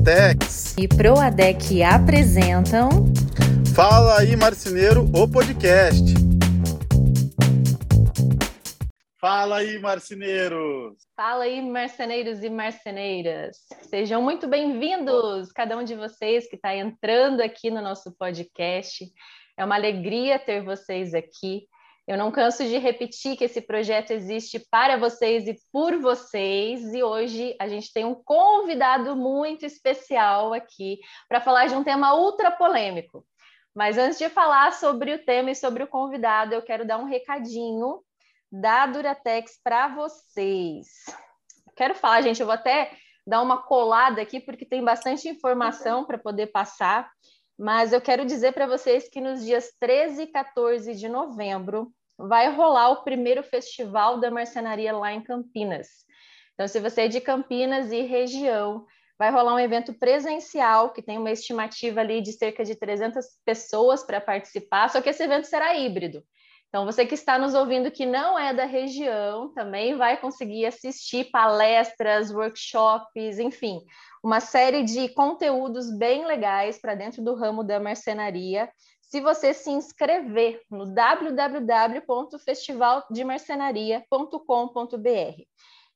Duratex e Proadec apresentam Fala aí Marceneiro, o podcast. Fala aí, marceneiros! Fala aí, marceneiros e marceneiras! Sejam muito bem-vindos, cada um de vocês que está entrando aqui no nosso podcast. É uma alegria ter vocês aqui. Eu não canso de repetir que esse projeto existe para vocês e por vocês, e hoje a gente tem um convidado muito especial aqui para falar de um tema ultra polêmico. Mas antes de falar sobre o tema e sobre o convidado, eu quero dar um recadinho da Duratex para vocês. Quero falar, gente, eu vou até dar uma colada aqui, porque tem bastante informação para poder passar, mas eu quero dizer para vocês que nos dias 13 e 14 de novembro vai rolar o primeiro festival da marcenaria lá em Campinas. Então, se você é de Campinas e região, vai rolar um evento presencial que tem uma estimativa ali de cerca de 300 pessoas para participar, só que esse evento será híbrido. Então, você que está nos ouvindo que não é da região, também vai conseguir assistir palestras, workshops, enfim, uma série de conteúdos bem legais para dentro do ramo da marcenaria. Se você se inscrever no www.festivaldemarcenaria.com.br.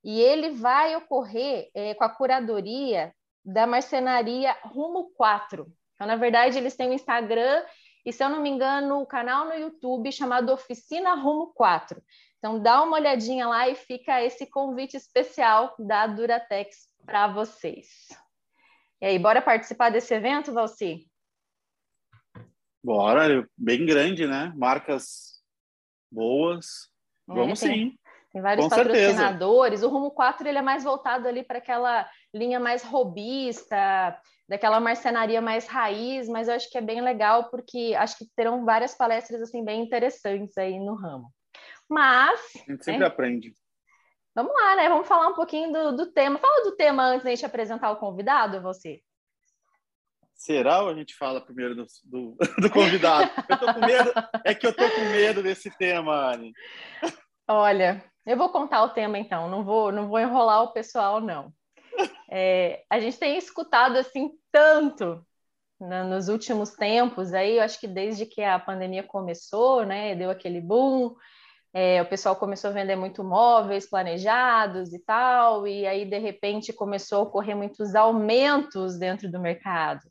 E ele vai ocorrer é, com a curadoria da marcenaria Rumo 4. Então, na verdade, eles têm o um Instagram e, se eu não me engano, o canal no YouTube chamado Oficina Rumo 4. Então, dá uma olhadinha lá e fica esse convite especial da Duratex para vocês. E aí, bora participar desse evento, Valci? Bora, bem grande, né? Marcas boas. É, Vamos tem, sim. Tem vários Com patrocinadores. Certeza. O Rumo 4 ele é mais voltado ali para aquela linha mais robista, daquela marcenaria mais raiz, mas eu acho que é bem legal porque acho que terão várias palestras assim bem interessantes aí no ramo. Mas a gente sempre né? aprende. Vamos lá, né? Vamos falar um pouquinho do, do tema. Fala do tema antes da gente apresentar o convidado, você. Será ou a gente fala primeiro do, do, do convidado? eu tô com medo, é que eu tô com medo desse tema, Anne. Olha, eu vou contar o tema então, não vou, não vou enrolar o pessoal, não. É, a gente tem escutado assim tanto né, nos últimos tempos, aí eu acho que desde que a pandemia começou, né, deu aquele boom, é, o pessoal começou a vender muito móveis planejados e tal, e aí de repente começou a ocorrer muitos aumentos dentro do mercado.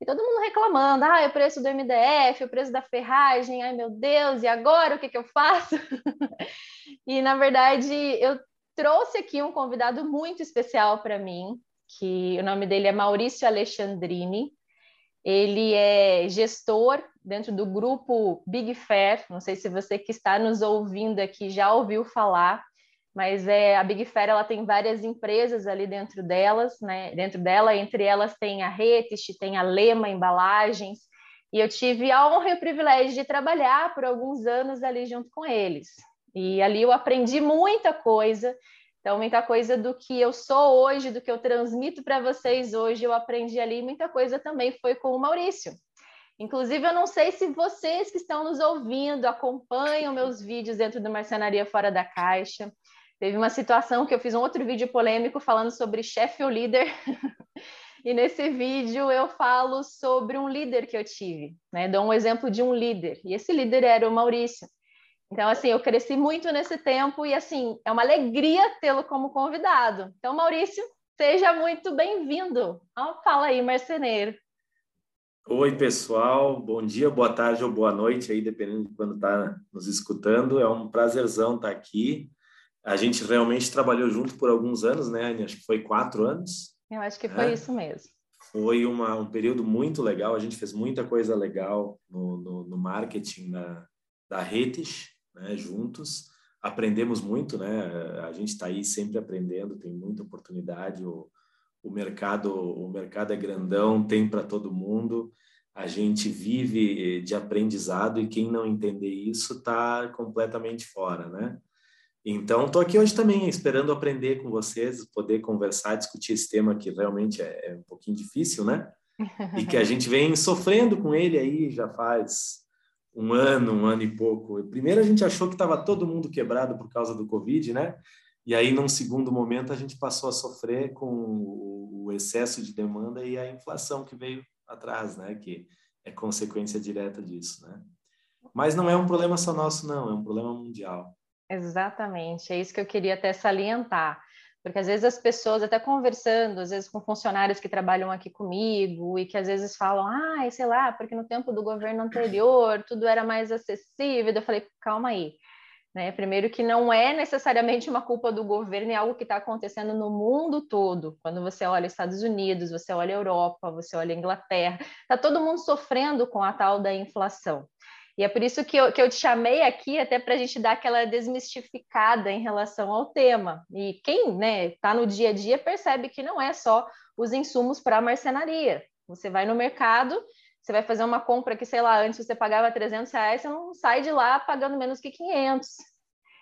E todo mundo reclamando, ah, o preço do MDF, o preço da ferragem, ai meu Deus, e agora o que, que eu faço? e na verdade eu trouxe aqui um convidado muito especial para mim, que o nome dele é Maurício Alexandrini. Ele é gestor dentro do grupo Big Fair. Não sei se você que está nos ouvindo aqui já ouviu falar, mas é a Big Fair ela tem várias empresas ali dentro delas, né? Dentro dela, entre elas tem a Retist, tem a Lema Embalagens, e eu tive a honra e o privilégio de trabalhar por alguns anos ali junto com eles. E ali eu aprendi muita coisa. Então, muita coisa do que eu sou hoje, do que eu transmito para vocês hoje, eu aprendi ali. Muita coisa também foi com o Maurício. Inclusive, eu não sei se vocês que estão nos ouvindo acompanham meus vídeos dentro do Marcenaria Fora da Caixa. Teve uma situação que eu fiz um outro vídeo polêmico falando sobre chefe ou líder. e nesse vídeo eu falo sobre um líder que eu tive, né? Dou um exemplo de um líder. E esse líder era o Maurício. Então, assim, eu cresci muito nesse tempo e, assim, é uma alegria tê-lo como convidado. Então, Maurício, seja muito bem-vindo. Fala aí, marceneiro. Oi, pessoal. Bom dia, boa tarde ou boa noite aí, dependendo de quando está nos escutando. É um prazerzão estar aqui. A gente realmente trabalhou junto por alguns anos, né, Anny? Acho que foi quatro anos. Eu acho que foi é. isso mesmo. Foi uma, um período muito legal. A gente fez muita coisa legal no, no, no marketing da, da Retis né, juntos. Aprendemos muito, né? A gente está aí sempre aprendendo, tem muita oportunidade. O, o mercado, o mercado é grandão, tem para todo mundo. A gente vive de aprendizado e quem não entender isso está completamente fora, né? Então, estou aqui hoje também esperando aprender com vocês, poder conversar, discutir esse tema que realmente é, é um pouquinho difícil, né? E que a gente vem sofrendo com ele aí já faz um ano, um ano e pouco. Primeiro a gente achou que estava todo mundo quebrado por causa do Covid, né? E aí, num segundo momento, a gente passou a sofrer com o excesso de demanda e a inflação que veio atrás, né? Que é consequência direta disso, né? Mas não é um problema só nosso, não, é um problema mundial. Exatamente, é isso que eu queria até salientar, porque às vezes as pessoas, até conversando, às vezes com funcionários que trabalham aqui comigo e que às vezes falam, ah, sei lá, porque no tempo do governo anterior tudo era mais acessível. Eu falei, calma aí, né? Primeiro que não é necessariamente uma culpa do governo, é algo que está acontecendo no mundo todo. Quando você olha Estados Unidos, você olha Europa, você olha Inglaterra, está todo mundo sofrendo com a tal da inflação. E é por isso que eu, que eu te chamei aqui, até para a gente dar aquela desmistificada em relação ao tema. E quem está né, tá no dia a dia percebe que não é só os insumos para a marcenaria. Você vai no mercado, você vai fazer uma compra que, sei lá, antes você pagava 300 reais, você não sai de lá pagando menos que 500.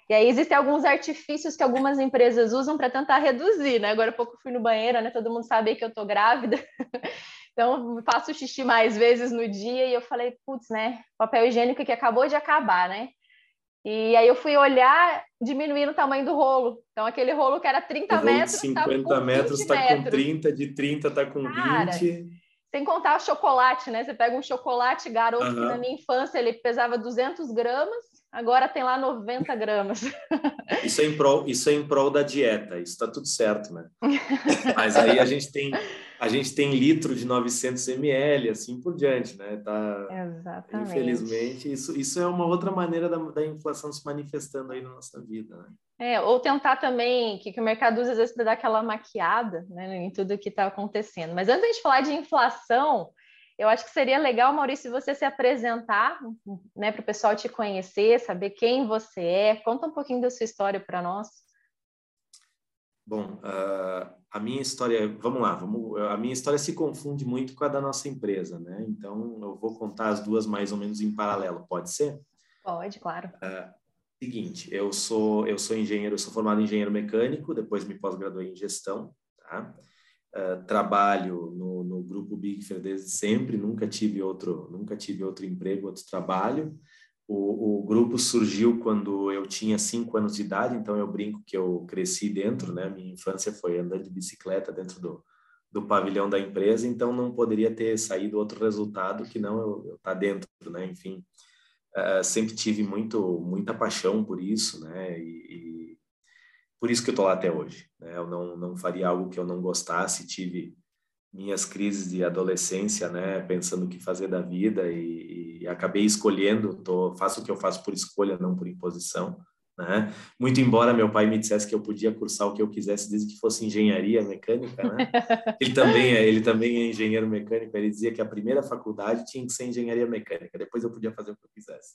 E aí existem alguns artifícios que algumas empresas usam para tentar reduzir, né? Agora há pouco fui no banheiro, né? Todo mundo sabe que eu tô grávida. então faço xixi mais vezes no dia e eu falei, putz, né? Papel higiênico que acabou de acabar, né? E aí eu fui olhar, diminuindo o tamanho do rolo. Então aquele rolo que era 30 metros, 50 tá metros, está com 30, de 30 está com Cara, 20. Sem contar o chocolate, né? Você pega um chocolate garoto uhum. que na minha infância ele pesava 200 gramas, agora tem lá 90 gramas. Isso é em prol, isso é em prol da dieta, isso está tudo certo, né? Mas aí a gente tem a gente tem litro de 900 ml, assim por diante, né? Tá, Exatamente. Infelizmente, isso, isso é uma outra maneira da, da inflação se manifestando aí na nossa vida, né? É, ou tentar também, que, que o mercado usa às vezes para dar aquela maquiada né, em tudo que está acontecendo. Mas antes de falar de inflação, eu acho que seria legal, Maurício, você se apresentar, né, para o pessoal te conhecer, saber quem você é. Conta um pouquinho da sua história para nós. Bom, uh, a minha história, vamos lá, vamos, a minha história se confunde muito com a da nossa empresa, né? Então, eu vou contar as duas mais ou menos em paralelo, pode ser? Pode, claro. Uh, seguinte, eu sou eu sou engenheiro, eu sou formado em engenheiro mecânico, depois me pós-graduei em gestão, tá? Uh, trabalho no, no grupo Big Fair desde sempre, nunca tive outro nunca tive outro emprego, outro trabalho. O, o, grupo surgiu quando eu tinha cinco anos de idade, então eu brinco que eu cresci dentro, né? Minha infância foi andando de bicicleta dentro do, do pavilhão da empresa, então não poderia ter saído outro resultado que não eu estar tá dentro, né? Enfim, uh, sempre tive muito muita paixão por isso, né? E, e por isso que eu estou lá até hoje. Né? Eu não não faria algo que eu não gostasse. Tive minhas crises de adolescência, né, pensando o que fazer da vida e, e, acabei escolhendo, tô, faço o que eu faço por escolha, não por imposição, né? Muito embora meu pai me dissesse que eu podia cursar o que eu quisesse desde que fosse engenharia mecânica, né? Ele também é, ele também é engenheiro mecânico, ele dizia que a primeira faculdade tinha que ser engenharia mecânica, depois eu podia fazer o que eu quisesse.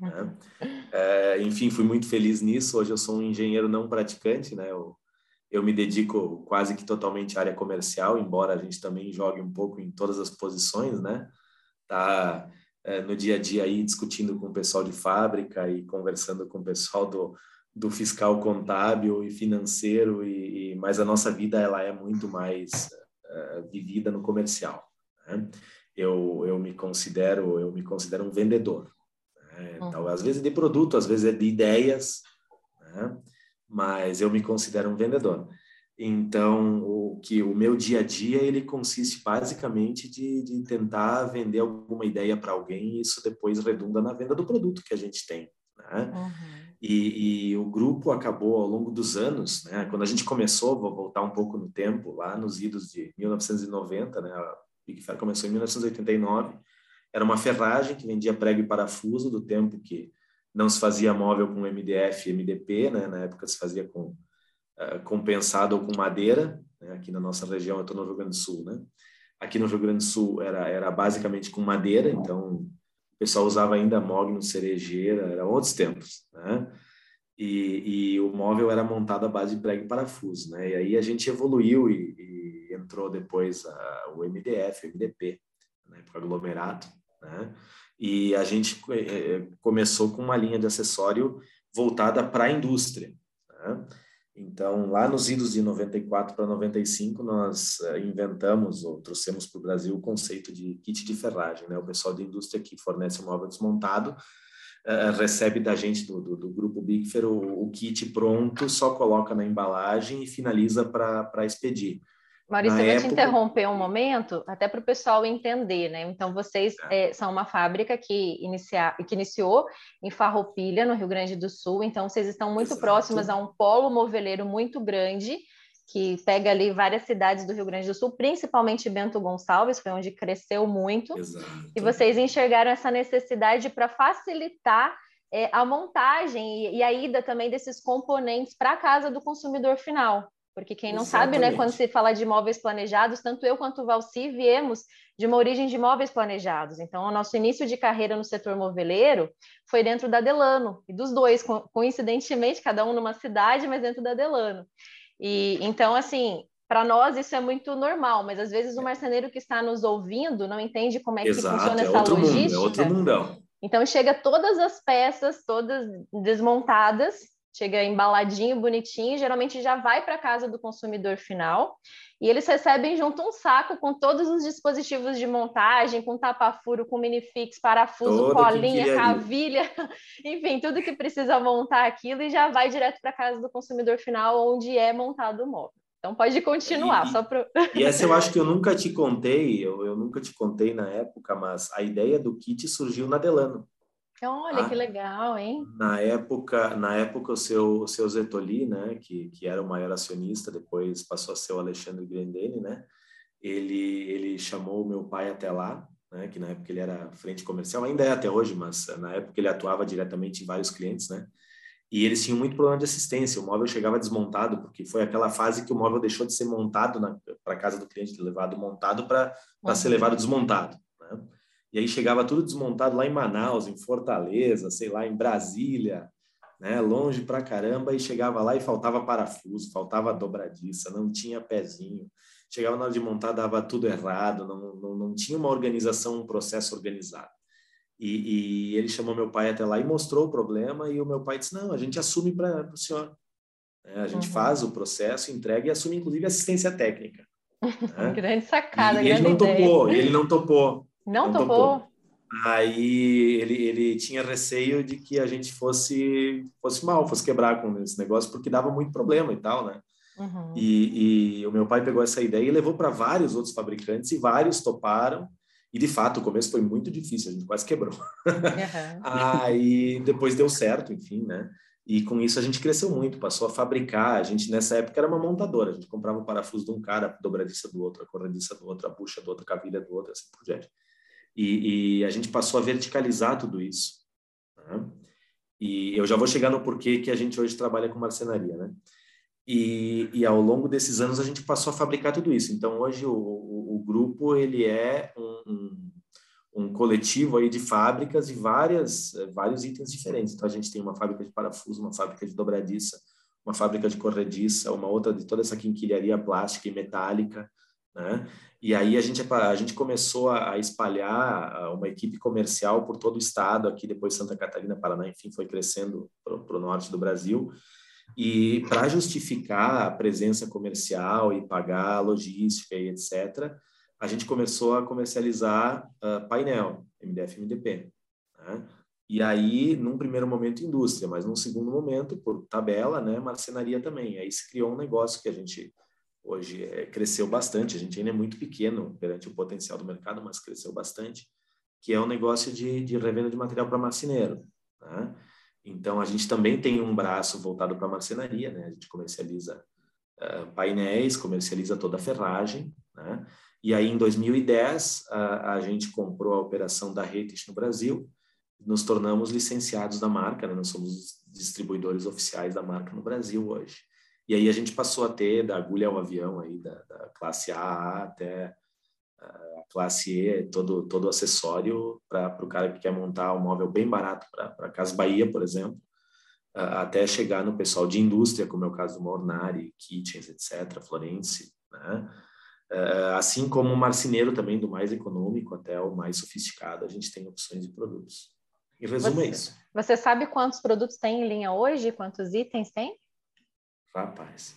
Né? É, enfim, fui muito feliz nisso, hoje eu sou um engenheiro não praticante, né? Eu, eu me dedico quase que totalmente à área comercial, embora a gente também jogue um pouco em todas as posições, né? Tá é, no dia a dia aí discutindo com o pessoal de fábrica e conversando com o pessoal do, do fiscal contábil e financeiro e, e mas a nossa vida ela é muito mais é, vivida no comercial. Né? Eu, eu me considero eu me considero um vendedor. Né? Então, às vezes é de produto, às vezes é de ideias. Né? Mas eu me considero um vendedor. Então, o que o meu dia a dia ele consiste basicamente de, de tentar vender alguma ideia para alguém e isso depois redunda na venda do produto que a gente tem. Né? Uhum. E, e, o grupo acabou ao longo dos anos, né? Quando a gente começou, vou voltar um pouco no tempo, lá nos idos de 1990, né? A Big Fair começou em 1989. Era uma ferragem que vendia prego e parafuso do tempo que não se fazia móvel com MDF e MDP, né? na época se fazia com uh, compensado ou com madeira, né? aqui na nossa região, eu estou no Rio Grande do Sul, né? Aqui no Rio Grande do Sul era, era basicamente com madeira, então o pessoal usava ainda mogno, cerejeira, eram outros tempos, né? E, e, o móvel era montado à base de prego e parafuso, né? E aí a gente evoluiu e, e entrou depois a, o MDF, o MDP, na época aglomerado, né? E a gente é, começou com uma linha de acessório voltada para a indústria. Né? Então, lá nos idos de 94 para 95, nós é, inventamos ou trouxemos para o Brasil o conceito de kit de ferragem. Né? O pessoal da indústria que fornece o móvel desmontado recebe da gente, do, do, do grupo Bigfer, o, o, kit pronto, só coloca na embalagem e finaliza para expedir. Maurício, eu vou época... te interromper um momento, até para o pessoal entender, né? Então, vocês é. É, são uma fábrica que, inicia... que iniciou em Farroupilha, no Rio Grande do Sul, então vocês estão muito Exato. próximas a um polo moveleiro muito grande, que pega ali várias cidades do Rio Grande do Sul, principalmente Bento Gonçalves, foi onde cresceu muito, Exato. e vocês enxergaram essa necessidade para facilitar é, a montagem e, e a ida também desses componentes para a casa do consumidor final. Porque quem não Exatamente. sabe, né, quando se fala de imóveis planejados, tanto eu quanto o Valci viemos de uma origem de imóveis planejados. Então, o nosso início de carreira no setor moveleiro foi dentro da Delano, e dos dois, coincidentemente, cada um numa cidade, mas dentro da Delano. E então, assim, para nós isso é muito normal, mas às vezes o marceneiro que está nos ouvindo não entende como é que Exato, funciona é essa outro logística. Mundo, é outro mundão. Então chega todas as peças, todas desmontadas, chega embaladinho, bonitinho, geralmente já vai para casa do consumidor final. E eles recebem junto um saco com todos os dispositivos de montagem, com tapa-furo, com minifix, parafuso, Toda colinha, cavilha, enfim, tudo que precisa montar aquilo e já vai direto para casa do consumidor final, onde é montado o móvel. Então pode continuar, e, só pro... e essa eu acho que eu nunca te contei, eu, eu nunca te contei na época, mas a ideia do kit surgiu na Delano. Olha ah, que legal, hein? Na época, na época o seu, o seu Zetoli, né, que, que era o maior acionista, depois passou a ser o Alexandre Grandene, né? Ele ele chamou o meu pai até lá, né, que na época ele era frente comercial, ainda é até hoje, mas na época ele atuava diretamente em vários clientes, né? E eles tinham muito problema de assistência. O móvel chegava desmontado, porque foi aquela fase que o móvel deixou de ser montado para casa do cliente, levado montado para uhum. ser levado desmontado. Né? E aí chegava tudo desmontado lá em Manaus, em Fortaleza, sei lá, em Brasília, né? longe pra caramba, e chegava lá e faltava parafuso, faltava dobradiça, não tinha pezinho. Chegava na hora de montar, dava tudo errado, não, não, não tinha uma organização, um processo organizado. E, e, ele chamou meu pai até lá e mostrou o problema, e o meu pai disse: Não, a gente assume para o senhor. É, a gente uhum. faz o processo, entrega e assume, inclusive, assistência técnica. Né? grande sacada, e, grande ele não ideia. topou, ele não topou. Não, não topou. topou. Aí ele, ele tinha receio de que a gente fosse fosse mal, fosse quebrar com esse negócio, porque dava muito problema e tal, né? Uhum. E, e, o meu pai pegou essa ideia e levou para vários outros fabricantes e vários toparam. E de fato, o começo foi muito difícil, a gente quase quebrou. Uhum. Aí depois deu certo, enfim, né? E com isso a gente cresceu muito, passou a fabricar. A gente nessa época era uma montadora, a gente comprava o parafuso de um cara, a dobradiça do outro, a corrediça do outro, a bucha do outro, a cavilha do outro, assim por diante. E, e a gente passou a verticalizar tudo isso. Né? E eu já vou chegar no porquê que a gente hoje trabalha com marcenaria, né? E, e, ao longo desses anos a gente passou a fabricar tudo isso. Então hoje o, o, o grupo ele é um, um, um, coletivo aí de fábricas e várias vários itens diferentes. Então a gente tem uma fábrica de parafuso, uma fábrica de dobradiça, uma fábrica de corrediça, uma outra de toda essa quinquilharia plástica e metálica, né? E aí a gente, a gente começou a espalhar uma equipe comercial por todo o estado, aqui depois Santa Catarina, Paraná, enfim, foi crescendo para o norte do Brasil. E para justificar a presença comercial e pagar a logística e etc., a gente começou a comercializar uh, painel, MDF-MDP. Né? E aí, num primeiro momento, indústria, mas num segundo momento, por tabela, né, marcenaria também. Aí se criou um negócio que a gente hoje é, cresceu bastante. A gente ainda é muito pequeno perante o potencial do mercado, mas cresceu bastante, que é um negócio de, de revenda de material para marceneiro. Né? Então, a gente também tem um braço voltado para marcenaria, né? A gente comercializa uh, painéis, comercializa toda a ferragem, né? E aí, em 2010, a, a gente comprou a operação da Retis no Brasil, nos tornamos licenciados da marca, né? Nós somos distribuidores oficiais da marca no Brasil hoje. E aí a gente passou a ter da agulha ao avião aí da, da classe A até a classe E, todo todo acessório para o cara que quer montar um móvel bem barato para Casa Bahia, por exemplo, até chegar no pessoal de indústria, como é o caso do Mornari, Kitchens, etc., Florence, né? assim como o marceneiro também, do mais econômico até o mais sofisticado, a gente tem opções de produtos. Em resumo, você, é isso. Você sabe quantos produtos tem em linha hoje? Quantos itens tem? Rapaz,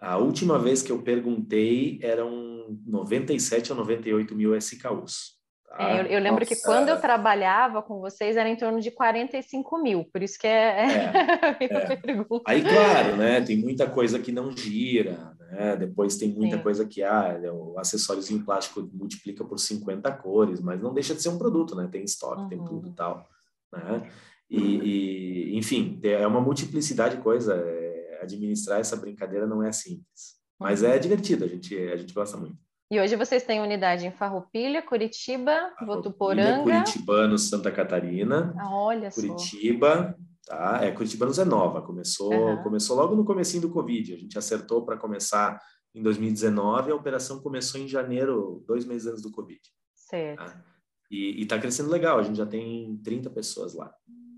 a última vez que eu perguntei eram 97 ou 98 mil SKUs. Tá? É, eu, eu, lembro Nossa. que quando eu trabalhava com vocês era em torno de 45 mil, por isso que é, é, é. pergunta. Aí, claro, né? Tem muita coisa que não gira, né? Depois tem muita Sim. coisa que ah, o acessórios em plástico multiplica por 50 cores, mas não deixa de ser um produto, né? Tem estoque, uhum. tem tudo e tal, né? E, e, enfim, é uma multiplicidade de coisa. Administrar essa brincadeira não é simples, mas uhum. é divertido. A gente a gente gosta muito. E hoje vocês têm unidade em Farroupilha, Curitiba, Farroupilha, Votuporanga... Curitibano, Santa Catarina. Ah, olha Curitiba, só. tá? É, Curitibanos é nova, começou, uhum. começou logo no comecinho do Covid. A gente acertou para começar em 2019, a operação começou em janeiro, dois meses antes do Covid. Certo. Tá? E está crescendo legal, a gente já tem 30 pessoas lá.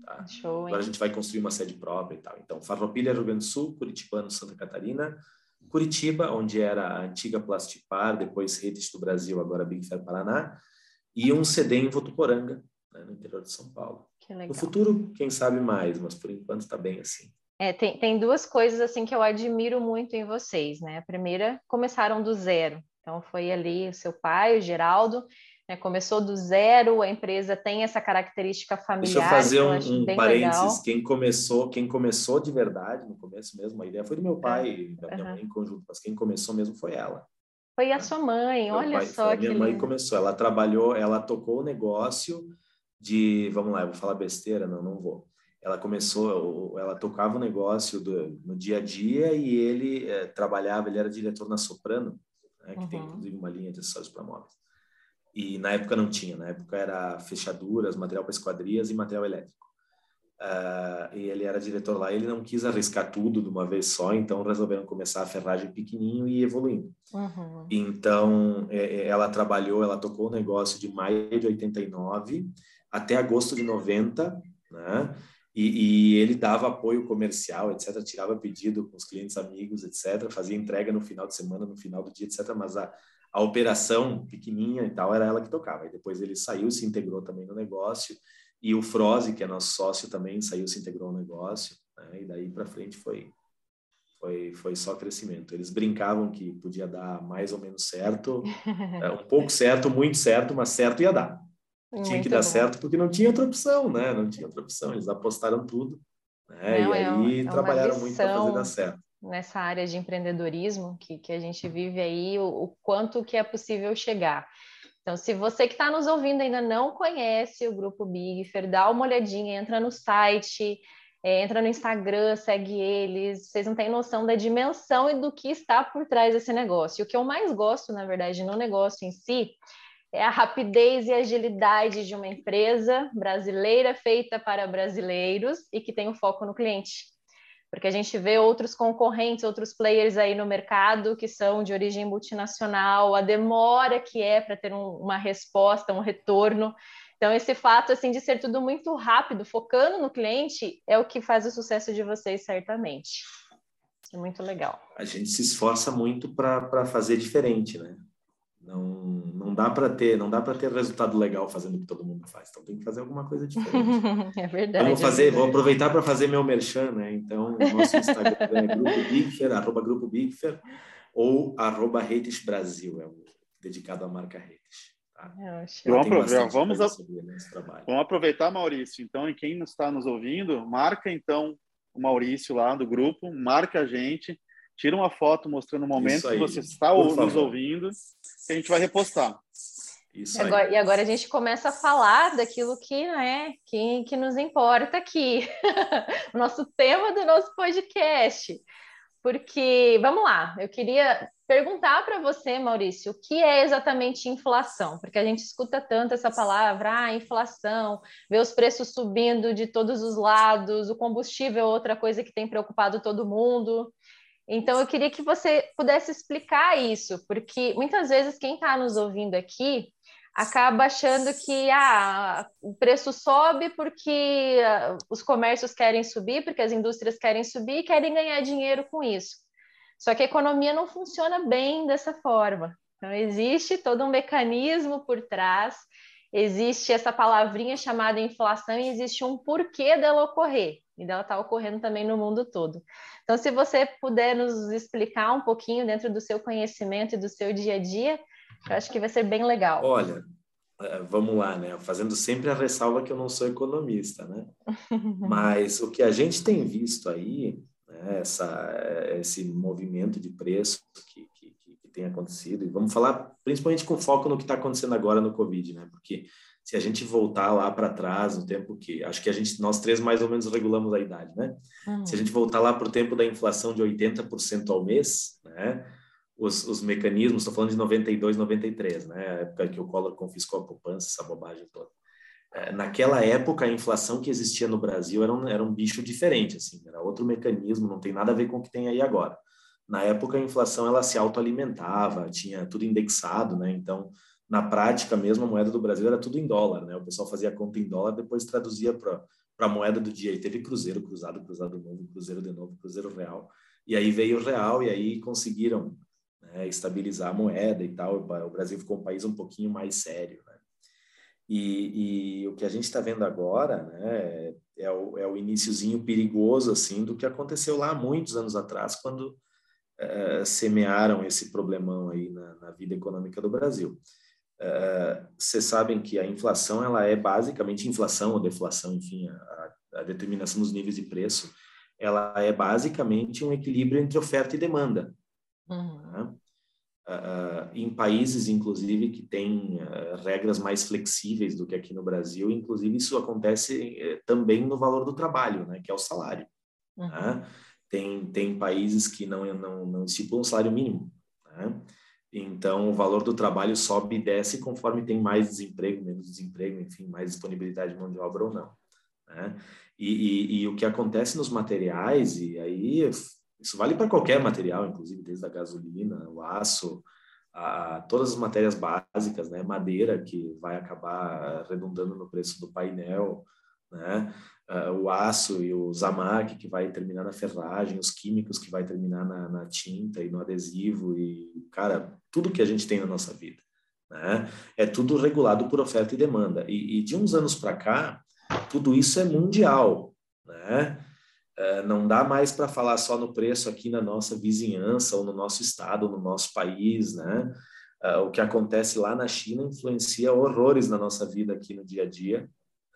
Tá? Show, Agora a gente vai construir uma sede própria e tal. Então, Farroupilha, Rio Grande do Sul, Curitibano, Santa Catarina, Curitiba, onde era a antiga Plastipar, depois Redes do Brasil, agora Big Fair Paraná, e um CD em Votuporanga, né, no interior de São Paulo. No futuro, quem sabe mais, mas por enquanto está bem assim. É, tem, tem duas coisas assim que eu admiro muito em vocês, né? A primeira, começaram do zero. Então foi ali o seu pai, o Geraldo, né? Começou do zero, a empresa tem essa característica familiar. Deixa eu fazer um, um parênteses. Legal. Quem começou, quem começou de verdade, no começo mesmo, a ideia foi do meu pai e da minha uhum. mãe em conjunto, mas quem começou mesmo foi ela. Foi a sua mãe, meu olha pai, só que Minha lindo. mãe começou, ela trabalhou, ela tocou o negócio de, vamos lá, eu vou falar besteira, não, não vou. Ela começou, ela tocava o negócio do, no dia a dia e ele é, trabalhava, ele era diretor na Soprano, né, que uhum. tem inclusive uma linha de acessórios para móveis. E na época não tinha, na época era fechaduras, material para esquadrias e material elétrico. Uh, e ele era diretor lá, ele não quis arriscar tudo de uma vez só, então resolveram começar a ferragem pequenininho e evoluindo. Uhum. Então, é, é, ela trabalhou, ela tocou o negócio de maio de 89 até agosto de 90, né? E, e, ele dava apoio comercial, etc., tirava pedido com os clientes amigos, etc., fazia entrega no final de semana, no final do dia, etc., mas a, a operação pequenininha e tal era ela que tocava. E depois ele saiu, se integrou também no negócio. E o Froze, que é nosso sócio também, saiu, se integrou no negócio. Né? E daí para frente foi, foi, foi só crescimento. Eles brincavam que podia dar mais ou menos certo, é, um pouco certo, muito certo, mas certo ia dar. Muito tinha que dar bom. certo porque não tinha outra opção, né? Não tinha outra opção. Eles apostaram tudo. Né? Não, e é aí é trabalharam muito para fazer dar certo nessa área de empreendedorismo que, que a gente vive aí, o, o quanto que é possível chegar. Então, se você que está nos ouvindo ainda não conhece o Grupo Big Fair, dá uma olhadinha, entra no site, é, entra no Instagram, segue eles. Vocês não têm noção da dimensão e do que está por trás desse negócio. E o que eu mais gosto, na verdade, no negócio em si, é a rapidez e agilidade de uma empresa brasileira feita para brasileiros e que tem o um foco no cliente porque a gente vê outros concorrentes, outros players aí no mercado que são de origem multinacional, a demora que é para ter um, uma resposta, um retorno. Então, esse fato assim de ser tudo muito rápido, focando no cliente, é o que faz o sucesso de vocês, certamente. É muito legal. A gente se esforça muito para fazer diferente, né? Não, não dá para ter, não dá para ter resultado legal fazendo o que todo mundo faz. Então tem que fazer alguma coisa diferente. é verdade. Vamos fazer, é verdade. vou aproveitar para fazer meu merchan, né? Então nosso Instagram é grupo Bigfer, arroba grupo Bigfer ou arroba Redes Brasil, é o dedicado à marca Redes. Tá? Vamos, aproveitar, vamos, a... vamos aproveitar, Maurício. Então, e quem está nos ouvindo, marca então o Maurício lá do grupo, marca a gente tira uma foto mostrando o momento que você está nos ouvindo, que a gente vai repostar. Isso agora, e agora a gente começa a falar daquilo que, né, que, que nos importa aqui, o nosso tema do nosso podcast. Porque, vamos lá, eu queria perguntar para você, Maurício, o que é exatamente inflação? Porque a gente escuta tanto essa palavra, ah, inflação, vê os preços subindo de todos os lados, o combustível é outra coisa que tem preocupado todo mundo. Então, eu queria que você pudesse explicar isso, porque muitas vezes quem está nos ouvindo aqui acaba achando que ah, o preço sobe porque ah, os comércios querem subir, porque as indústrias querem subir e querem ganhar dinheiro com isso. Só que a economia não funciona bem dessa forma. Então, existe todo um mecanismo por trás, existe essa palavrinha chamada inflação e existe um porquê dela ocorrer e dela está ocorrendo também no mundo todo. Então, se você puder nos explicar um pouquinho dentro do seu conhecimento e do seu dia a dia, eu acho que vai ser bem legal. Olha, é, vamos lá, né? Fazendo sempre a ressalva que eu não sou economista, né? Mas o que a gente tem visto aí, né, essa, esse movimento de preço que, tem acontecido, e vamos falar principalmente com foco no que está acontecendo agora no Covid, né? Porque se a gente voltar lá para trás, no tempo que acho que a gente nós três mais ou menos regulamos a idade, né? Uhum. Se a gente voltar lá para o tempo da inflação de 80% ao mês, né? os, os mecanismos, estou falando de 92, 93, né? A época que o Collor confiscou a poupança, essa bobagem toda. É, naquela época, a inflação que existia no Brasil era um, era um bicho diferente, assim, era outro mecanismo, não tem nada a ver com o que tem aí agora. Na época, a inflação ela se autoalimentava, tinha tudo indexado, né? Então, na prática mesmo, a moeda do Brasil era tudo em dólar, né? O pessoal fazia conta em dólar, depois traduzia para a moeda do dia. E teve cruzeiro, cruzado, cruzado novo, cruzeiro de novo, cruzeiro real. E aí veio o real e aí conseguiram né, estabilizar a moeda e tal. O Brasil ficou um país um pouquinho mais sério. Né? E, e, o que a gente está vendo agora né, é, o, é o iníciozinho perigoso assim do que aconteceu lá muitos anos atrás, quando é, semearam esse problemão aí na, na vida econômica do Brasil. Vocês é, sabem que a inflação ela é basicamente inflação ou deflação, enfim, a, a determinação dos níveis de preço, ela é basicamente um equilíbrio entre oferta e demanda. Uhum. Né? Uh, em países, inclusive, que têm uh, regras mais flexíveis do que aqui no Brasil, inclusive isso acontece uh, também no valor do trabalho, né, que é o salário. Uhum. Né? Tem, tem países que não, não, não estipulam salário mínimo. Né? Então, o valor do trabalho sobe e desce conforme tem mais desemprego, menos desemprego, enfim, mais disponibilidade de mão de obra ou não. Né? E, e, e o que acontece nos materiais, e aí isso vale para qualquer material, inclusive desde a gasolina, o aço, a, todas as matérias básicas, né? Madeira, que vai acabar redundando no preço do painel, né? Uh, o aço e o zamac, que vai terminar na ferragem, os químicos, que vai terminar na, na, tinta e no adesivo, e, cara, tudo que a gente tem na nossa vida. Né? É tudo regulado por oferta e demanda. E, e de uns anos para cá, tudo isso é mundial. Né? É, não dá mais para falar só no preço aqui na nossa vizinhança, ou no nosso estado, ou no nosso país, né? É, o que acontece lá na China influencia horrores na nossa vida aqui no dia a dia.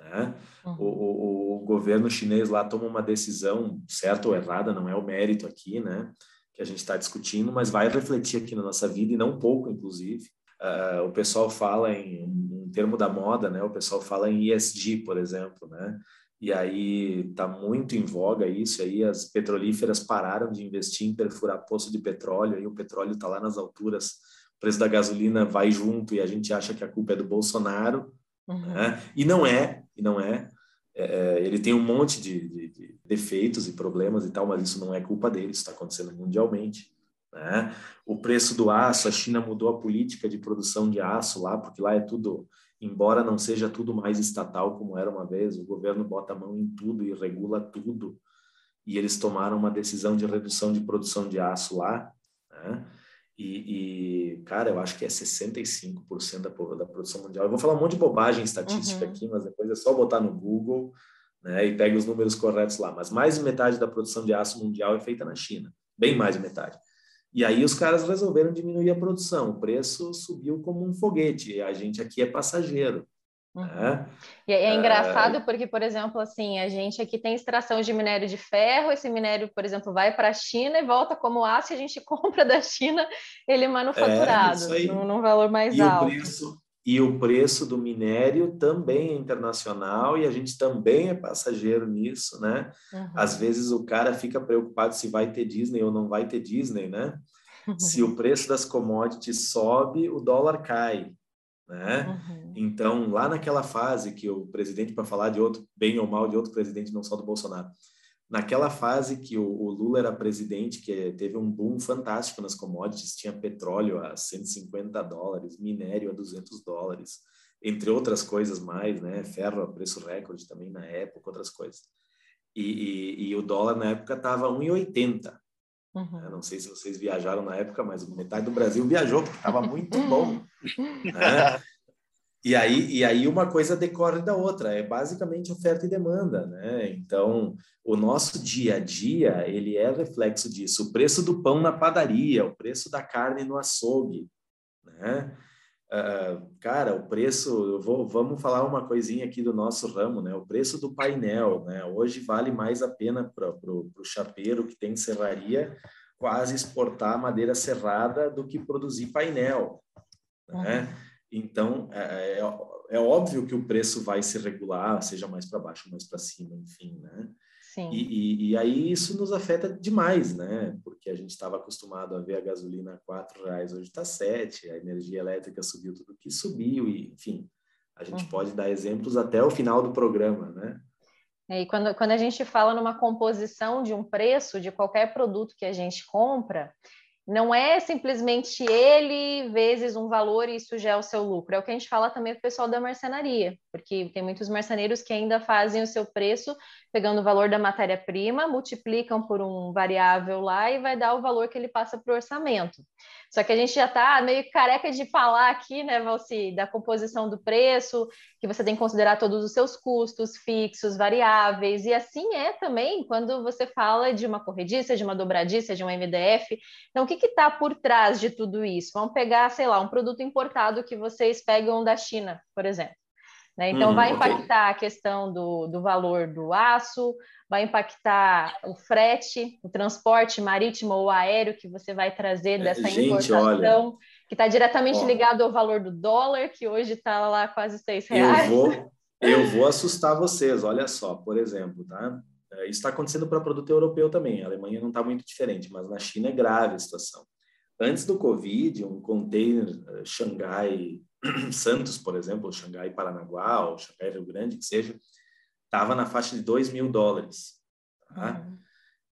Né? Uhum. O, o, o, governo chinês lá toma uma decisão, certa ou errada, não é o mérito aqui, né? Que a gente está discutindo, mas vai refletir aqui na nossa vida e não pouco, inclusive. Uh, o pessoal fala em um termo da moda, né? O pessoal fala em ESG, por exemplo, né? e aí está muito em voga isso, aí as petrolíferas pararam de investir em perfurar poço de petróleo, aí o petróleo está lá nas alturas, o preço da gasolina vai junto e a gente acha que a culpa é do Bolsonaro, uhum. né? e não é, e não é. é, é ele tem um monte de, de, de, defeitos e problemas e tal, mas isso não é culpa dele, isso está acontecendo mundialmente. Né? O preço do aço, a China mudou a política de produção de aço lá, porque lá é tudo embora não seja tudo mais estatal como era uma vez, o governo bota a mão em tudo e regula tudo, e eles tomaram uma decisão de redução de produção de aço lá, né? E, e, cara, eu acho que é 65% da, da produção mundial. Eu vou falar um monte de bobagem estatística uhum. aqui, mas depois é só botar no Google né, e pega os números corretos lá. Mas mais de metade da produção de aço mundial é feita na China, bem mais de metade. E aí os caras resolveram diminuir a produção, o preço subiu como um foguete, e a gente aqui é passageiro. Uhum. Né? E é, é engraçado é... porque, por exemplo, assim, a gente aqui tem extração de minério de ferro, esse minério, por exemplo, vai para a China e volta como aço, e a gente compra da China ele manufaturado, é num, num, valor mais e alto. O preço, e o preço do minério também é internacional e a gente também é passageiro nisso, né? Uhum. Às vezes o cara fica preocupado se vai ter Disney ou não vai ter Disney, né? se o preço das commodities sobe, o dólar cai, né? Uhum. Então, lá naquela fase que o presidente, para falar de outro, bem ou mal de outro presidente, não só do Bolsonaro, naquela fase que o, o, Lula era presidente, que teve um boom fantástico nas commodities, tinha petróleo a 150 dólares, minério a 200 dólares, entre outras coisas mais, né? Ferro a preço recorde também na época, outras coisas. E, e, e o dólar na época estava 1,80. Uhum. Não sei se vocês viajaram na época, mas metade do Brasil viajou, porque estava muito bom. né? E aí, e aí uma coisa decorre da outra, é basicamente oferta e demanda, né? Então, o nosso dia a dia, ele é reflexo disso. O preço do pão na padaria, o preço da carne no açougue, né? Uh, cara, o preço, vou, vamos falar uma coisinha aqui do nosso ramo, né? O preço do painel, né? Hoje vale mais a pena para o chapeiro que tem serraria quase exportar madeira serrada do que produzir painel, né? Uhum. Então, é, é, é, óbvio que o preço vai se regular, seja mais para baixo, mais para cima, enfim, né? Sim. E, e, e, aí isso nos afeta demais, né? Porque a gente estava acostumado a ver a gasolina a quatro reais, hoje está sete, a energia elétrica subiu tudo que subiu, e enfim, a gente uhum. pode dar exemplos até o final do programa, né? É, e quando, quando a gente fala numa composição de um preço de qualquer produto que a gente compra, não é simplesmente ele vezes um valor e isso já é o seu lucro. É o que a gente fala também para o pessoal da marcenaria, porque tem muitos marceneiros que ainda fazem o seu preço pegando o valor da matéria-prima, multiplicam por um variável lá e vai dar o valor que ele passa para o orçamento. Só que a gente já está meio careca de falar aqui, né, Valci, da composição do preço, que você tem que considerar todos os seus custos fixos, variáveis, e assim é também quando você fala de uma corrediça, de uma dobradiça, de uma MDF. Então, o que está por trás de tudo isso? Vamos pegar, sei lá, um produto importado que vocês pegam da China, por exemplo. Né? Então, hum, vai impactar okay. a questão do, do valor do aço, vai impactar o frete, o transporte marítimo ou aéreo que você vai trazer é, dessa Gente, importação, olha, que está diretamente ó, ligado ao valor do dólar, que hoje está lá quase seis reais. Eu vou, eu vou assustar vocês, olha só, por exemplo, tá? É, isso está acontecendo para produto europeu também. A Alemanha não está muito diferente, mas na China é grave a situação. Antes do Covid, um container uh, Xangai Santos, por exemplo, Xangai Paranaguá, ou Xangai Rio Grande, que seja, estava na faixa de 2 mil dólares. Tá? Uhum.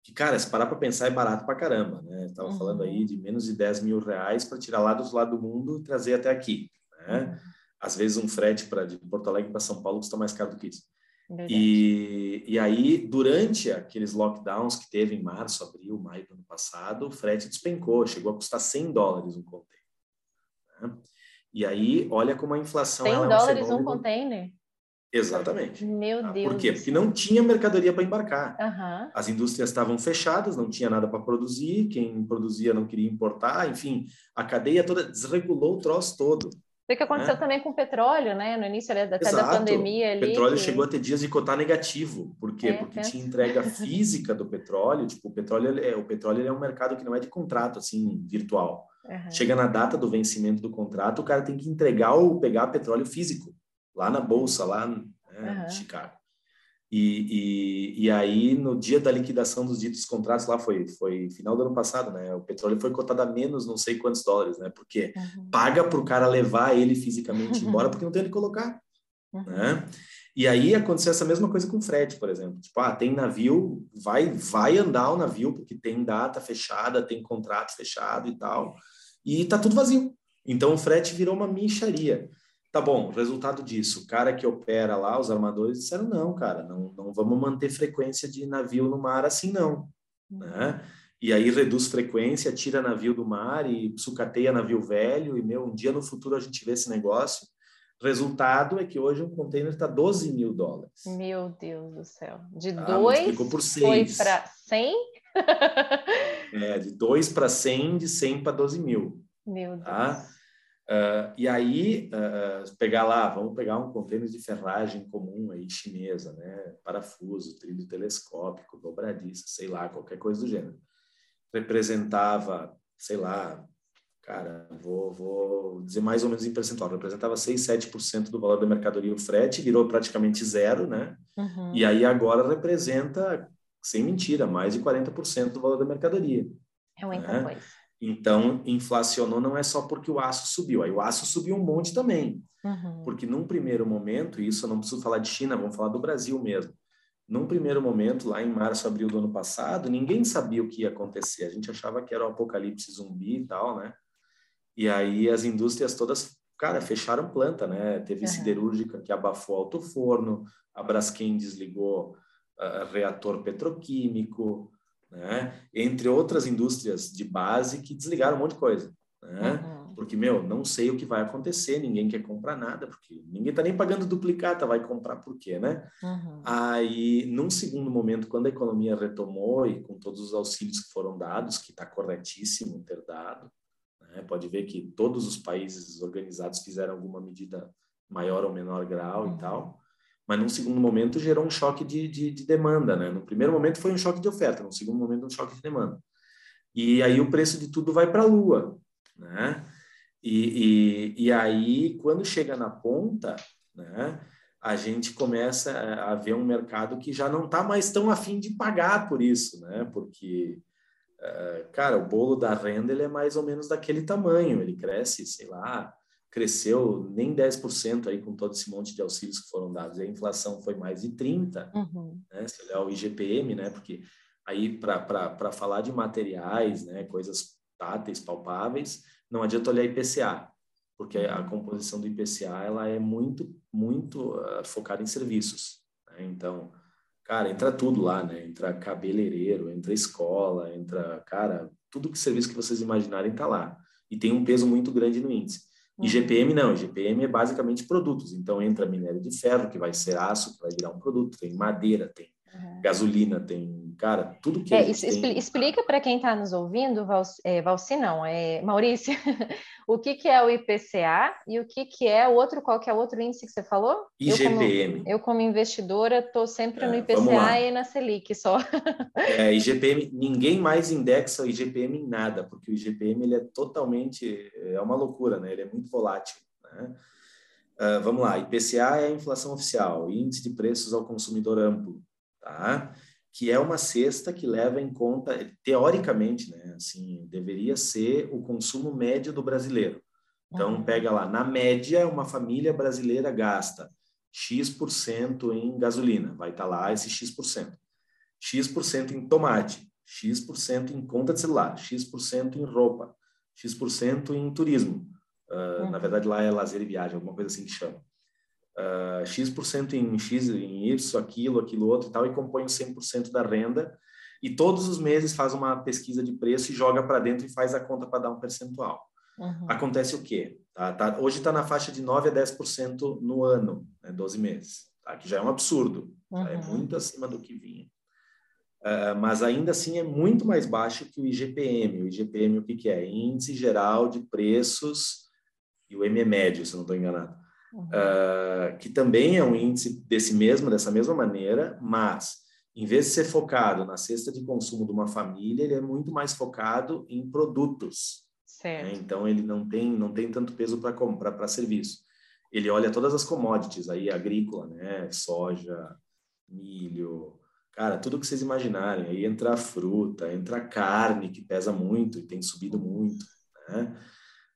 Que, cara, se parar para pensar, é barato para caramba, né? Estava uhum. falando aí de menos de 10 mil reais para tirar lá do lado do mundo e trazer até aqui, né? Uhum. Às vezes um frete para de Porto Alegre para São Paulo custa mais caro do que isso. E, e aí, durante aqueles lockdowns que teve em março, abril, maio do ano passado, o frete despencou, chegou a custar 100 dólares um container. Né? E aí, olha como a inflação... 100 é um dólares um container? Exatamente. Meu tá? Deus. Por quê? Porque não tinha mercadoria para embarcar. Uhum. As indústrias estavam fechadas, não tinha nada para produzir, quem produzia não queria importar, enfim, a cadeia toda desregulou o troço todo. Foi o que aconteceu né? também com o petróleo, né? No início até Exato. da pandemia ali. O petróleo que... chegou a ter dias de cotar negativo. Por quê? É, Porque é. tinha entrega física do petróleo. Tipo, o petróleo é, o petróleo é um mercado que não é de contrato, assim, virtual. Uhum. Chega na data do vencimento do contrato, o cara tem que entregar ou pegar petróleo físico lá na bolsa, lá né, uhum. em Chicago. E, e, e, aí, no dia da liquidação dos ditos contratos, lá foi, foi final do ano passado, né? O petróleo foi cotado a menos não sei quantos dólares, né? Porque uhum. paga para o cara levar ele fisicamente embora porque não tem onde colocar, né? E aí aconteceu essa mesma coisa com frete, por exemplo. Tipo, ah, tem navio, vai, vai andar o navio porque tem data fechada, tem contrato fechado e tal, e tá tudo vazio. Então o frete virou uma mincharia. Tá bom, resultado disso, o cara que opera lá, os armadores disseram, não, cara, não, não vamos manter frequência de navio no mar assim, não. Né? E aí reduz frequência, tira navio do mar e sucateia navio velho, e, meu, um dia no futuro a gente vê esse negócio. Resultado é que hoje um container está 12 mil dólares. Meu Deus do céu. De 2 ah, por foi para 100? É, de 2 para 100, de 100 para 12 mil. Meu tá? Deus. Tá? Uh, e aí, uh, pegar lá, vamos pegar um container de ferragem comum aí, chinesa, né? Parafuso, trilho telescópico, dobradiça, sei lá, qualquer coisa do gênero. Representava, sei lá, cara, vou, vou dizer mais ou menos em percentual, representava 6, 7% do valor da mercadoria o frete, virou praticamente zero, né? Uhum. E aí agora representa, sem mentira, mais de 40% do valor da mercadoria. É muita né? coisa. Então, inflacionou não é só porque o aço subiu, aí o aço subiu um monte também. Uhum. Porque num primeiro momento, e isso eu não preciso falar de China, vamos falar do Brasil mesmo. Num primeiro momento, lá em março, abril do ano passado, ninguém sabia o que ia acontecer. A gente achava que era o apocalipse zumbi e tal, né? E aí as indústrias todas, cara, fecharam planta, né? Teve uhum. siderúrgica que abafou alto forno, a Braskem desligou uh, reator petroquímico, né? entre outras indústrias de base que desligaram um monte de coisa. Né? Uhum. Porque, meu, não sei o que vai acontecer, ninguém quer comprar nada, porque ninguém está nem pagando duplicata, vai comprar por quê, né? Uhum. Aí, num segundo momento, quando a economia retomou e com todos os auxílios que foram dados, que está corretíssimo ter dado, Né? Pode ver que todos os países organizados fizeram alguma medida maior ou menor grau e uhum. tal, mas num segundo momento gerou um choque de, de, de, demanda, né? No primeiro momento foi um choque de oferta, no segundo momento um choque de demanda. E aí o preço de tudo vai para a lua, né? E, e, e aí, quando chega na ponta, né, a gente começa a ver um mercado que já não está mais tão afim de pagar por isso, né? Porque, uh, cara, o bolo da renda ele é mais ou menos daquele tamanho, ele cresce, sei lá, cresceu nem 10% aí com todo esse monte de auxílios que foram dados. E a inflação foi mais de 30%, uhum. né? Se olhar o IGPM, né? Porque aí, para falar de materiais, né? Coisas táteis, palpáveis, não adianta olhar IPCA, porque a composição do IPCA ela é muito, muito uh, focada em serviços. Né? Então, cara, entra tudo lá, né? Entra cabeleireiro, entra escola, entra, cara, tudo que serviço que vocês imaginarem está lá. E tem um peso muito grande no índice. E GPM não, GPM é basicamente produtos. Então entra minério de ferro, que vai ser aço, que vai virar um produto, tem madeira, tem uhum. gasolina, tem, cara, tudo que. É, tem... Explica para quem está nos ouvindo, Valci, é, Valci não, é Maurício, o que, que é o IPCA e o que, que é o outro, qual que é o outro índice que você falou? IGPM. Eu, como, eu, como investidora, estou sempre no é, IPCA e na Selic só. é, IGPM, ninguém mais indexa o IGPM em nada, porque o IGPM ele é totalmente, é uma loucura, né? Ele é muito volátil, né? Uh, vamos lá, IPCA é a inflação oficial, índice de preços ao consumidor amplo tá? que é uma cesta que leva em conta, teoricamente, né, assim, deveria ser o consumo médio do brasileiro. Então, uhum. pega lá, na média, uma família brasileira gasta X% em gasolina, vai estar tá lá esse X%. X% em tomate, X% em conta de celular, X% em roupa, X% em turismo. Uh, uhum. Na verdade, lá é lazer e viagem, alguma coisa assim que chama uh, X% em X, em Y, aquilo, aquilo outro e tal, e compõe 100% da renda. E todos os meses faz uma pesquisa de preço e joga para dentro e faz a conta para dar um percentual. Uhum. Acontece o quê? Tá, tá, hoje está na faixa de 9% a 10% no ano, né, 12 meses, tá, que já é um absurdo, uhum. tá, é muito acima do que vinha. Uh, mas ainda assim é muito mais baixo que o IGPM. O IGPM o que, que é? Índice Geral de Preços e o M é médio, se não estou enganado uhum. uh, que também é um índice desse mesmo, dessa mesma maneira, mas em vez de ser focado na cesta de consumo de uma família, ele é muito mais focado em produtos. Né? Então ele não tem não tem tanto peso para comprar para serviço. Ele olha todas as commodities aí agrícola, né, soja, milho, cara, tudo que vocês imaginarem. Aí entra a fruta, entra a carne que pesa muito e tem subido muito, né?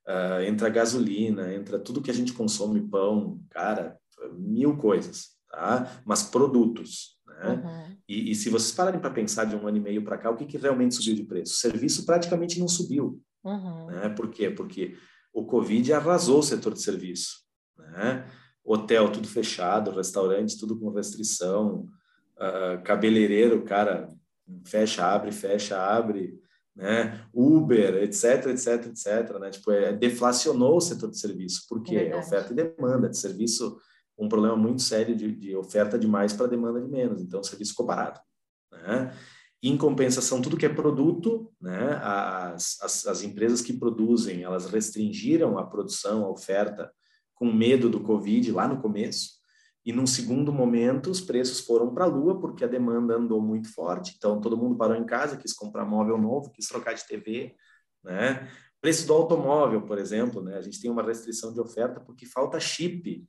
Uh, entra gasolina, entra tudo que a gente consome, pão, cara, mil coisas, tá? Mas produtos, né? Uhum. E, e, se vocês pararem para pensar de um ano e meio para cá, o que, que realmente subiu de preço? O serviço praticamente não subiu, uhum. né? Por quê? Porque o Covid arrasou o setor de serviço, né? Hotel tudo fechado, restaurante tudo com restrição, uh, cabeleireiro, cara, fecha, abre, fecha, abre, né? Uber, etc, etc, etc, né? Tipo, é, deflacionou o setor de serviço, porque é oferta e demanda de serviço, um problema muito sério de, de oferta demais para demanda de menos, então o serviço ficou barato, né? Em compensação, tudo que é produto, né? As, as, as empresas que produzem, elas restringiram a produção, a oferta, com medo do Covid lá no começo, e num segundo momento, os preços foram para a lua, porque a demanda andou muito forte. Então, todo mundo parou em casa, quis comprar móvel novo, quis trocar de TV. Né? Preço do automóvel, por exemplo, né? a gente tem uma restrição de oferta porque falta chip.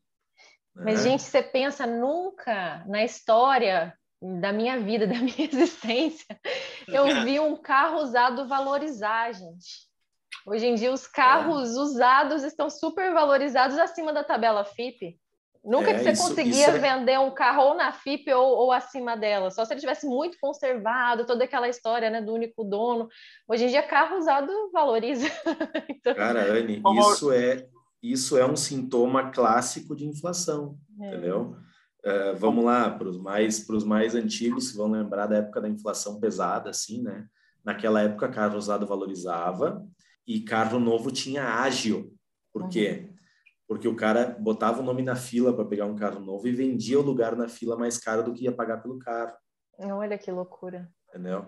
Né? Mas, gente, você pensa nunca na história da minha vida, da minha existência, eu vi um carro usado valorizar, gente. Hoje em dia, os carros é. usados estão super valorizados acima da tabela FIP. Nunca é, que você isso, conseguia isso é... vender um carro ou na FIP ou, ou, acima dela, só se ele tivesse muito conservado, toda aquela história né, do único dono. Hoje em dia, carro usado valoriza. então... Cara, Anne, isso é, isso é um sintoma clássico de inflação, é. entendeu? Uh, vamos lá, para os mais, mais antigos que vão lembrar da época da inflação pesada, assim, né? Naquela época, carro usado valorizava e carro novo tinha ágio. Por quê? Porque o cara botava o nome na fila para pegar um carro novo e vendia o lugar na fila mais caro do que ia pagar pelo carro. Olha que loucura. Entendeu?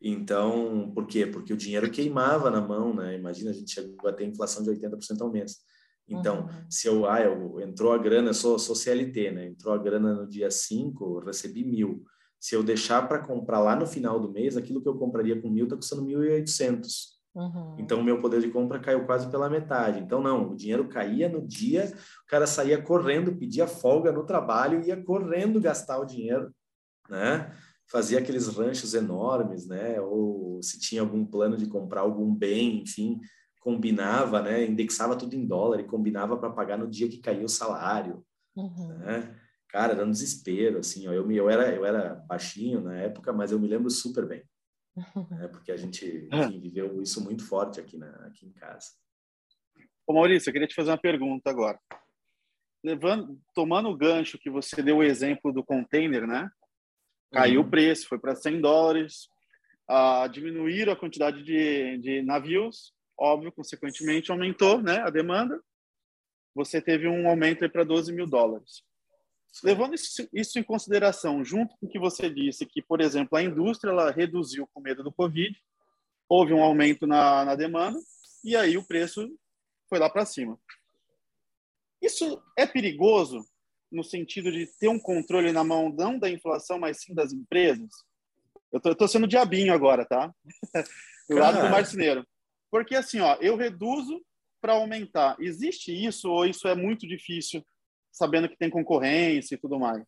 Então, por quê? Porque o dinheiro queimava na mão, né? Imagina, a gente chegou a ter inflação de 80% ao mês. Então, uhum. se eu, ah, eu, entrou a grana, eu sou, sou CLT, né? Entrou a grana no dia 5, eu recebi mil. Se eu deixar para comprar lá no final do mês, aquilo que eu compraria com mil está custando 1.800. Uhum. Então, o meu poder de compra caiu quase pela metade. Então, não, o dinheiro caía no dia, o cara saía correndo, pedia folga no trabalho, ia correndo gastar o dinheiro, né? Fazia aqueles ranchos enormes, né? Ou se tinha algum plano de comprar algum bem, enfim, combinava, né? Indexava tudo em dólar e combinava para pagar no dia que caía o salário, uhum. né? Cara, era um desespero, assim, ó, eu, eu, era, eu era baixinho na época, mas eu me lembro super bem, né? Porque a gente enfim, viveu isso muito forte aqui, na, aqui em casa. Ô Maurício, eu queria te fazer uma pergunta agora. Levando, tomando o gancho que você deu o exemplo do container, né? Caiu uhum. o preço, foi para 100 dólares, uh, diminuíram a quantidade de, de navios, óbvio, consequentemente aumentou né, a demanda, você teve um aumento para 12 mil dólares. Levando isso, isso, em consideração, junto com o que você disse, que, por exemplo, a indústria ela reduziu com medo do Covid, houve um aumento na, na demanda, e aí o preço foi lá para cima. Isso é perigoso no sentido de ter um controle na mão não da inflação, mas sim das empresas? Eu estou sendo diabinho agora, tá? do lado do marceneiro. Porque assim, ó, eu reduzo para aumentar. Existe isso ou isso é muito difícil, sabendo que tem concorrência e tudo mais?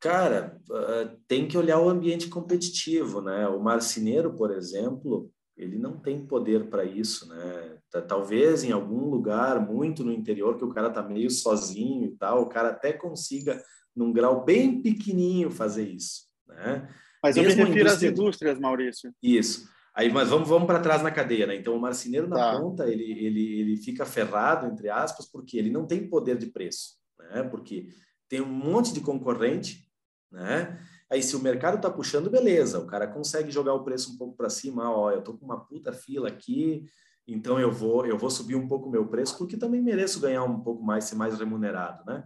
Cara, ah, tem que olhar o ambiente competitivo, né? O marceneiro, por exemplo, ele não tem poder para isso, né? Talvez em algum lugar muito no interior que o cara tá meio sozinho e tal, o cara até consiga num grau bem pequenininho fazer isso, né? Mas Mesmo eu me refiro indústria... às indústrias, Maurício. Isso. Aí, mas vamos, vamos para trás na cadeia, né? Então, o marceneiro na tá. ponta, ele, ele, ele fica ferrado, entre aspas, porque ele não tem poder de preço, né? Porque tem um monte de concorrente, né? Aí, se o mercado está puxando, beleza, o cara consegue jogar o preço um pouco para cima, ó, eu tô com uma puta fila aqui, então eu vou, eu vou subir um pouco meu preço, porque também mereço ganhar um pouco mais, ser mais remunerado, né?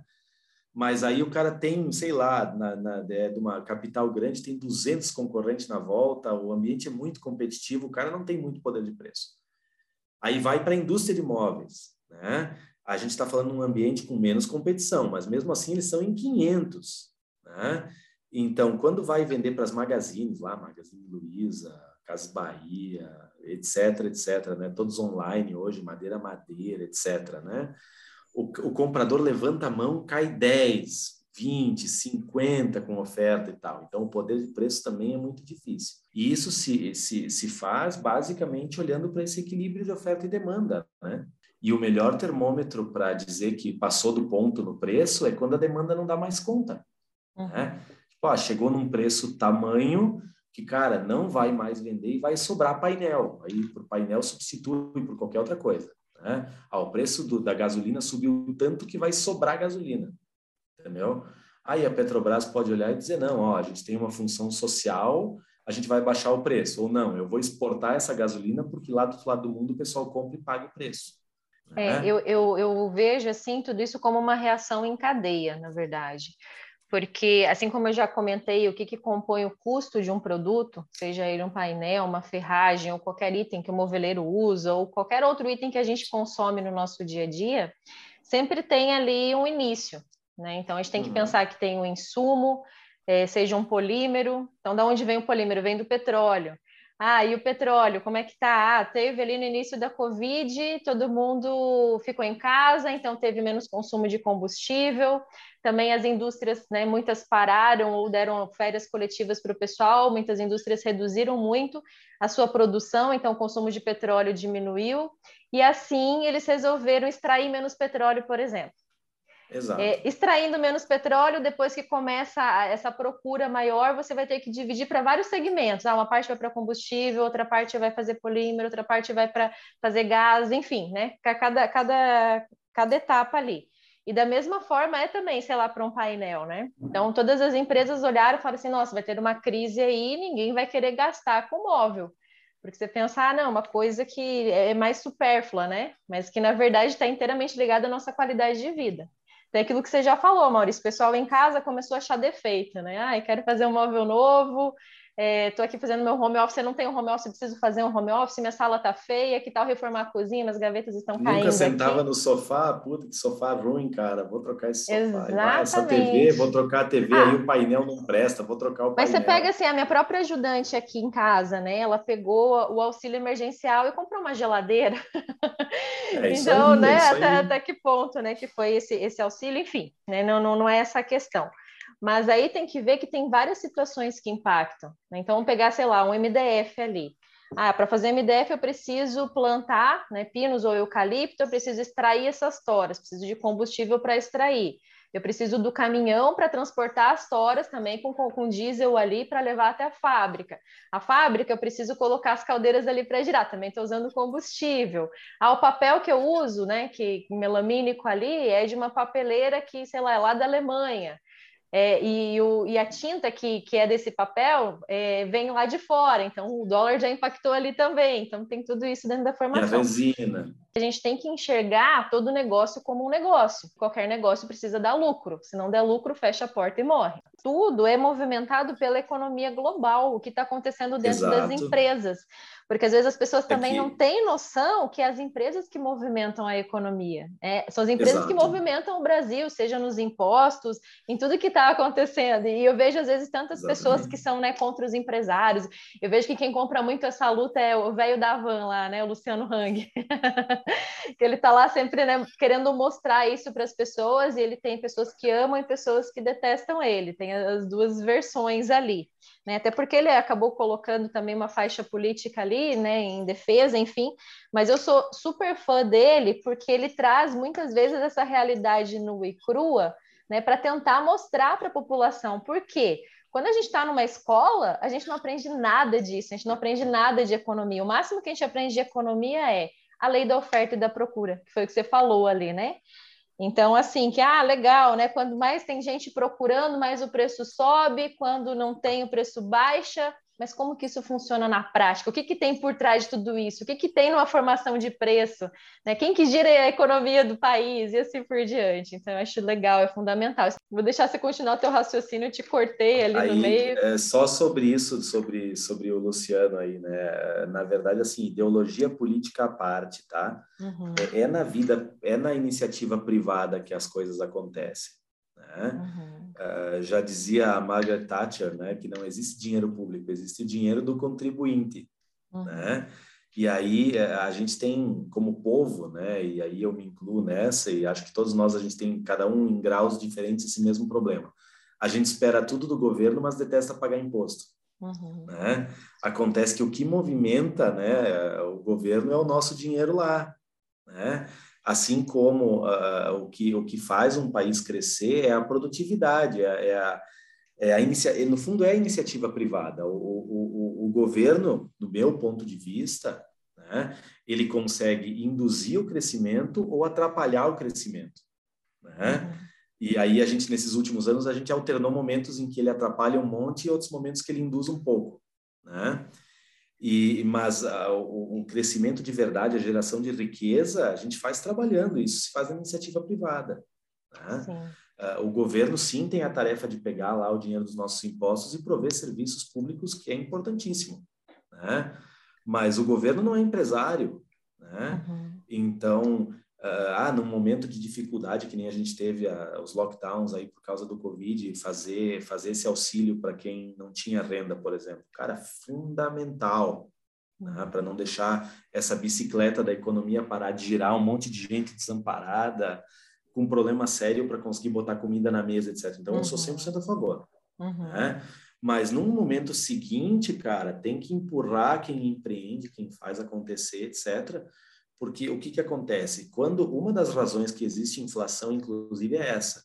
mas aí o cara tem, sei lá, na, na, é, de uma capital grande, tem 200 concorrentes na volta, o ambiente é muito competitivo, o cara não tem muito poder de preço. Aí vai para a indústria de imóveis, né? A gente está falando um ambiente com menos competição, mas mesmo assim eles são em 500, né? Então, quando vai vender para as magazines lá, Magazine Luiza, Casas Bahia, etc, etc, né? Todos online hoje, Madeira Madeira, etc, né? o, o comprador levanta a mão, cai 10, 20, 50 com oferta e tal. Então, o poder de preço também é muito difícil. E isso se, se, se faz basicamente olhando para esse equilíbrio de oferta e demanda, né? E o melhor termômetro para dizer que passou do ponto no preço é quando a demanda não dá mais conta. Uhum. Né? Tipo, ah, chegou num preço tamanho que, cara, não vai mais vender e vai sobrar painel. Aí, por painel, substitui por qualquer outra coisa. Né? Ah, o preço do, da gasolina subiu tanto que vai sobrar gasolina, entendeu? Aí a Petrobras pode olhar e dizer, não, ó, a gente tem uma função social, a gente vai baixar o preço. Ou não, eu vou exportar essa gasolina porque lá do outro lado do mundo o pessoal compra e paga o preço. É, né? eu, eu, eu vejo assim tudo isso como uma reação em cadeia, na verdade porque assim como eu já comentei, o que, que compõe o custo de um produto, seja ele um painel, uma ferragem ou qualquer item que o moveleiro usa ou qualquer outro item que a gente consome no nosso dia a dia, sempre tem ali um início, né? Então a gente tem que uhum. pensar que tem um insumo, é, seja um polímero. Então, da onde vem o polímero? Vem do petróleo. Ah, e o petróleo, como é que tá? Ah, teve ali no início da Covid, todo mundo ficou em casa, então teve menos consumo de combustível. Também as indústrias, né, muitas pararam ou deram férias coletivas para o pessoal, muitas indústrias reduziram muito a sua produção, então o consumo de petróleo diminuiu. E assim eles resolveram extrair menos petróleo, por exemplo. É, extraindo menos petróleo, depois que começa essa procura maior, você vai ter que dividir para vários segmentos. Ah, uma parte vai para combustível, outra parte vai fazer polímero, outra parte vai para fazer gás, enfim, né? Cada, cada, cada etapa ali. E da mesma forma é também, sei lá, para um painel, né? Então, todas as empresas olharam e falaram assim: nossa, vai ter uma crise aí, ninguém vai querer gastar com móvel. Porque você pensa, ah, não, uma coisa que é mais supérflua, né? Mas que na verdade está inteiramente ligada à nossa qualidade de vida. Tem aquilo que você já falou, Maurício, o pessoal em casa começou a achar defeito, né? Ah, quero fazer um móvel novo, estou é, aqui fazendo meu home office, eu não tenho home office, preciso fazer um home office, minha sala está feia, que tal reformar a cozinha, minhas gavetas estão Nunca caindo. Nunca sentava aqui. no sofá, puta que sofá ruim, cara, vou trocar esse sofá. Exatamente. Vai, essa TV, vou trocar a TV, ah, aí o painel não presta, vou trocar o mas painel. Mas você pega assim, a minha própria ajudante aqui em casa, né? Ela pegou o auxílio emergencial e comprou uma geladeira. É então, aí, né, é até, até que ponto, né, que foi esse, esse auxílio, enfim, né, não, não, não é essa a questão. Mas aí tem que ver que tem várias situações que impactam. Né? Então, pegar, sei lá, um MDF ali. Ah, para fazer MDF eu preciso plantar né, pinos ou eucalipto, eu preciso extrair essas toras, preciso de combustível para extrair. Eu preciso do caminhão para transportar as toras também com, com diesel ali para levar até a fábrica. A fábrica, eu preciso colocar as caldeiras ali para girar, também estou usando combustível. Ah, o papel que eu uso, né, que melamínico ali, é de uma papeleira que, sei lá, é lá da Alemanha. É, e, o, e, a tinta que, que é desse papel é, vem lá de fora, então o dólar já impactou ali também, então tem tudo isso dentro da formação. E a resina. A gente tem que enxergar todo negócio como um negócio. Qualquer negócio precisa dar lucro, se não der lucro, fecha a porta e morre. Tudo é movimentado pela economia global, o que está acontecendo dentro Exato. das empresas. Porque às vezes as pessoas também Aqui. não têm noção que as empresas que movimentam a economia. É, são as empresas Exato. que movimentam o Brasil, seja nos impostos, em tudo que está acontecendo. E eu vejo, às vezes, tantas Exatamente. pessoas que são né, contra os empresários. Eu vejo que quem compra muito essa luta é o velho da van lá, né? O Luciano Hang. que ele está lá sempre né, querendo mostrar isso para as pessoas, e ele tem pessoas que amam e pessoas que detestam ele. Tem as duas versões ali. Né? Até porque ele acabou colocando também uma faixa política ali, né, em defesa, enfim. Mas eu sou super fã dele porque ele traz muitas vezes essa realidade nua e crua, né, para tentar mostrar para a população. Por quê? Quando a gente está numa escola, a gente não aprende nada disso, a gente não aprende nada de economia. O máximo que a gente aprende de economia é a lei da oferta e da procura, que foi o que você falou ali, né? Então, assim, que, ah, legal, né? Quando mais tem gente procurando, mais o preço sobe, quando não tem, o preço baixa. Mas como que isso funciona na prática? O que, que tem por trás de tudo isso? O que, que tem numa formação de preço? Né? Quem que gira a economia do país? E assim por diante. Então, eu acho legal, é fundamental. Vou deixar você continuar o teu raciocínio, eu te cortei ali aí, no meio. É, só sobre isso, sobre, sobre o Luciano aí, né? Na verdade, assim, ideologia política à parte, tá? Uhum. É, é na vida, é na iniciativa privada que as coisas acontecem. Né? Uhum. Uh, já dizia a Margaret Thatcher, né, que não existe dinheiro público, existe o dinheiro do contribuinte, uhum. né? E aí eh, a gente tem como povo, né, e aí eu me incluo nessa e acho que todos nós a gente tem cada um em graus diferentes esse mesmo problema. A gente espera tudo do governo, mas detesta pagar imposto. Uhum. Né? Acontece que o que movimenta, né, o governo é o nosso dinheiro lá, né? Assim como uh, o, que, o que faz um país crescer é a produtividade, é, é a, é a inicia... no fundo é a iniciativa privada. O, o, o, governo, do meu ponto de vista, né, ele consegue induzir o crescimento ou atrapalhar o crescimento. Né? Uhum. E aí a gente, nesses últimos anos, a gente alternou momentos em que ele atrapalha um monte e outros momentos que ele induz um pouco. Né? E, mas uh, um crescimento de verdade, a geração de riqueza, a gente faz trabalhando, isso se faz na iniciativa privada. Uh, o governo, sim, tem a tarefa de pegar lá o dinheiro dos nossos impostos e prover serviços públicos, que é importantíssimo. Né? Mas o governo não é empresário. Né? Uhum. Então, ah, ah, num momento de dificuldade que nem a gente teve a, os lockdowns aí por causa do Covid, fazer, fazer esse auxílio para quem não tinha renda, por exemplo. Cara, fundamental né, para não deixar essa bicicleta da economia parar de girar, um monte de gente desamparada, com problema sério para conseguir botar comida na mesa, etc. Então, uhum. eu sou 100% uhum. a favor. Uhum. Né? Mas num momento seguinte, cara, tem que empurrar quem empreende, quem faz acontecer, etc., porque o que, que acontece? Quando uma das razões que existe inflação, inclusive, é essa.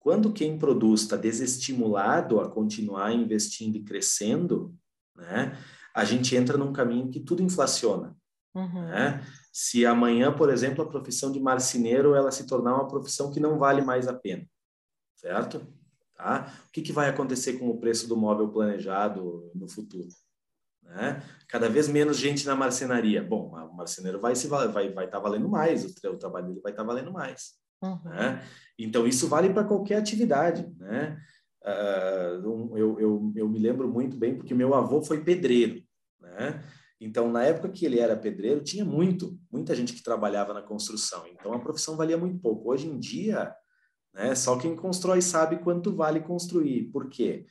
Quando quem produz está desestimulado a continuar investindo e crescendo, né, a gente entra num caminho que tudo inflaciona. Uhum. Né? Se amanhã, por exemplo, a profissão de marceneiro ela se tornar uma profissão que não vale mais a pena, certo? Tá? O que, que vai acontecer com o preço do móvel planejado no futuro? Né? Cada vez menos gente na marcenaria. Bom, o marceneiro vai se vai vai estar tá valendo mais, o, o, trabalho dele vai estar tá valendo mais. Uhum. Né? Então isso vale para qualquer atividade, né? Uh, eu, eu, eu me lembro muito bem porque meu avô foi pedreiro, né? Então, na época que ele era pedreiro, tinha muito, muita gente que trabalhava na construção. Então, a profissão valia muito pouco. Hoje em dia, né, só quem constrói sabe quanto vale construir. Por quê? Porque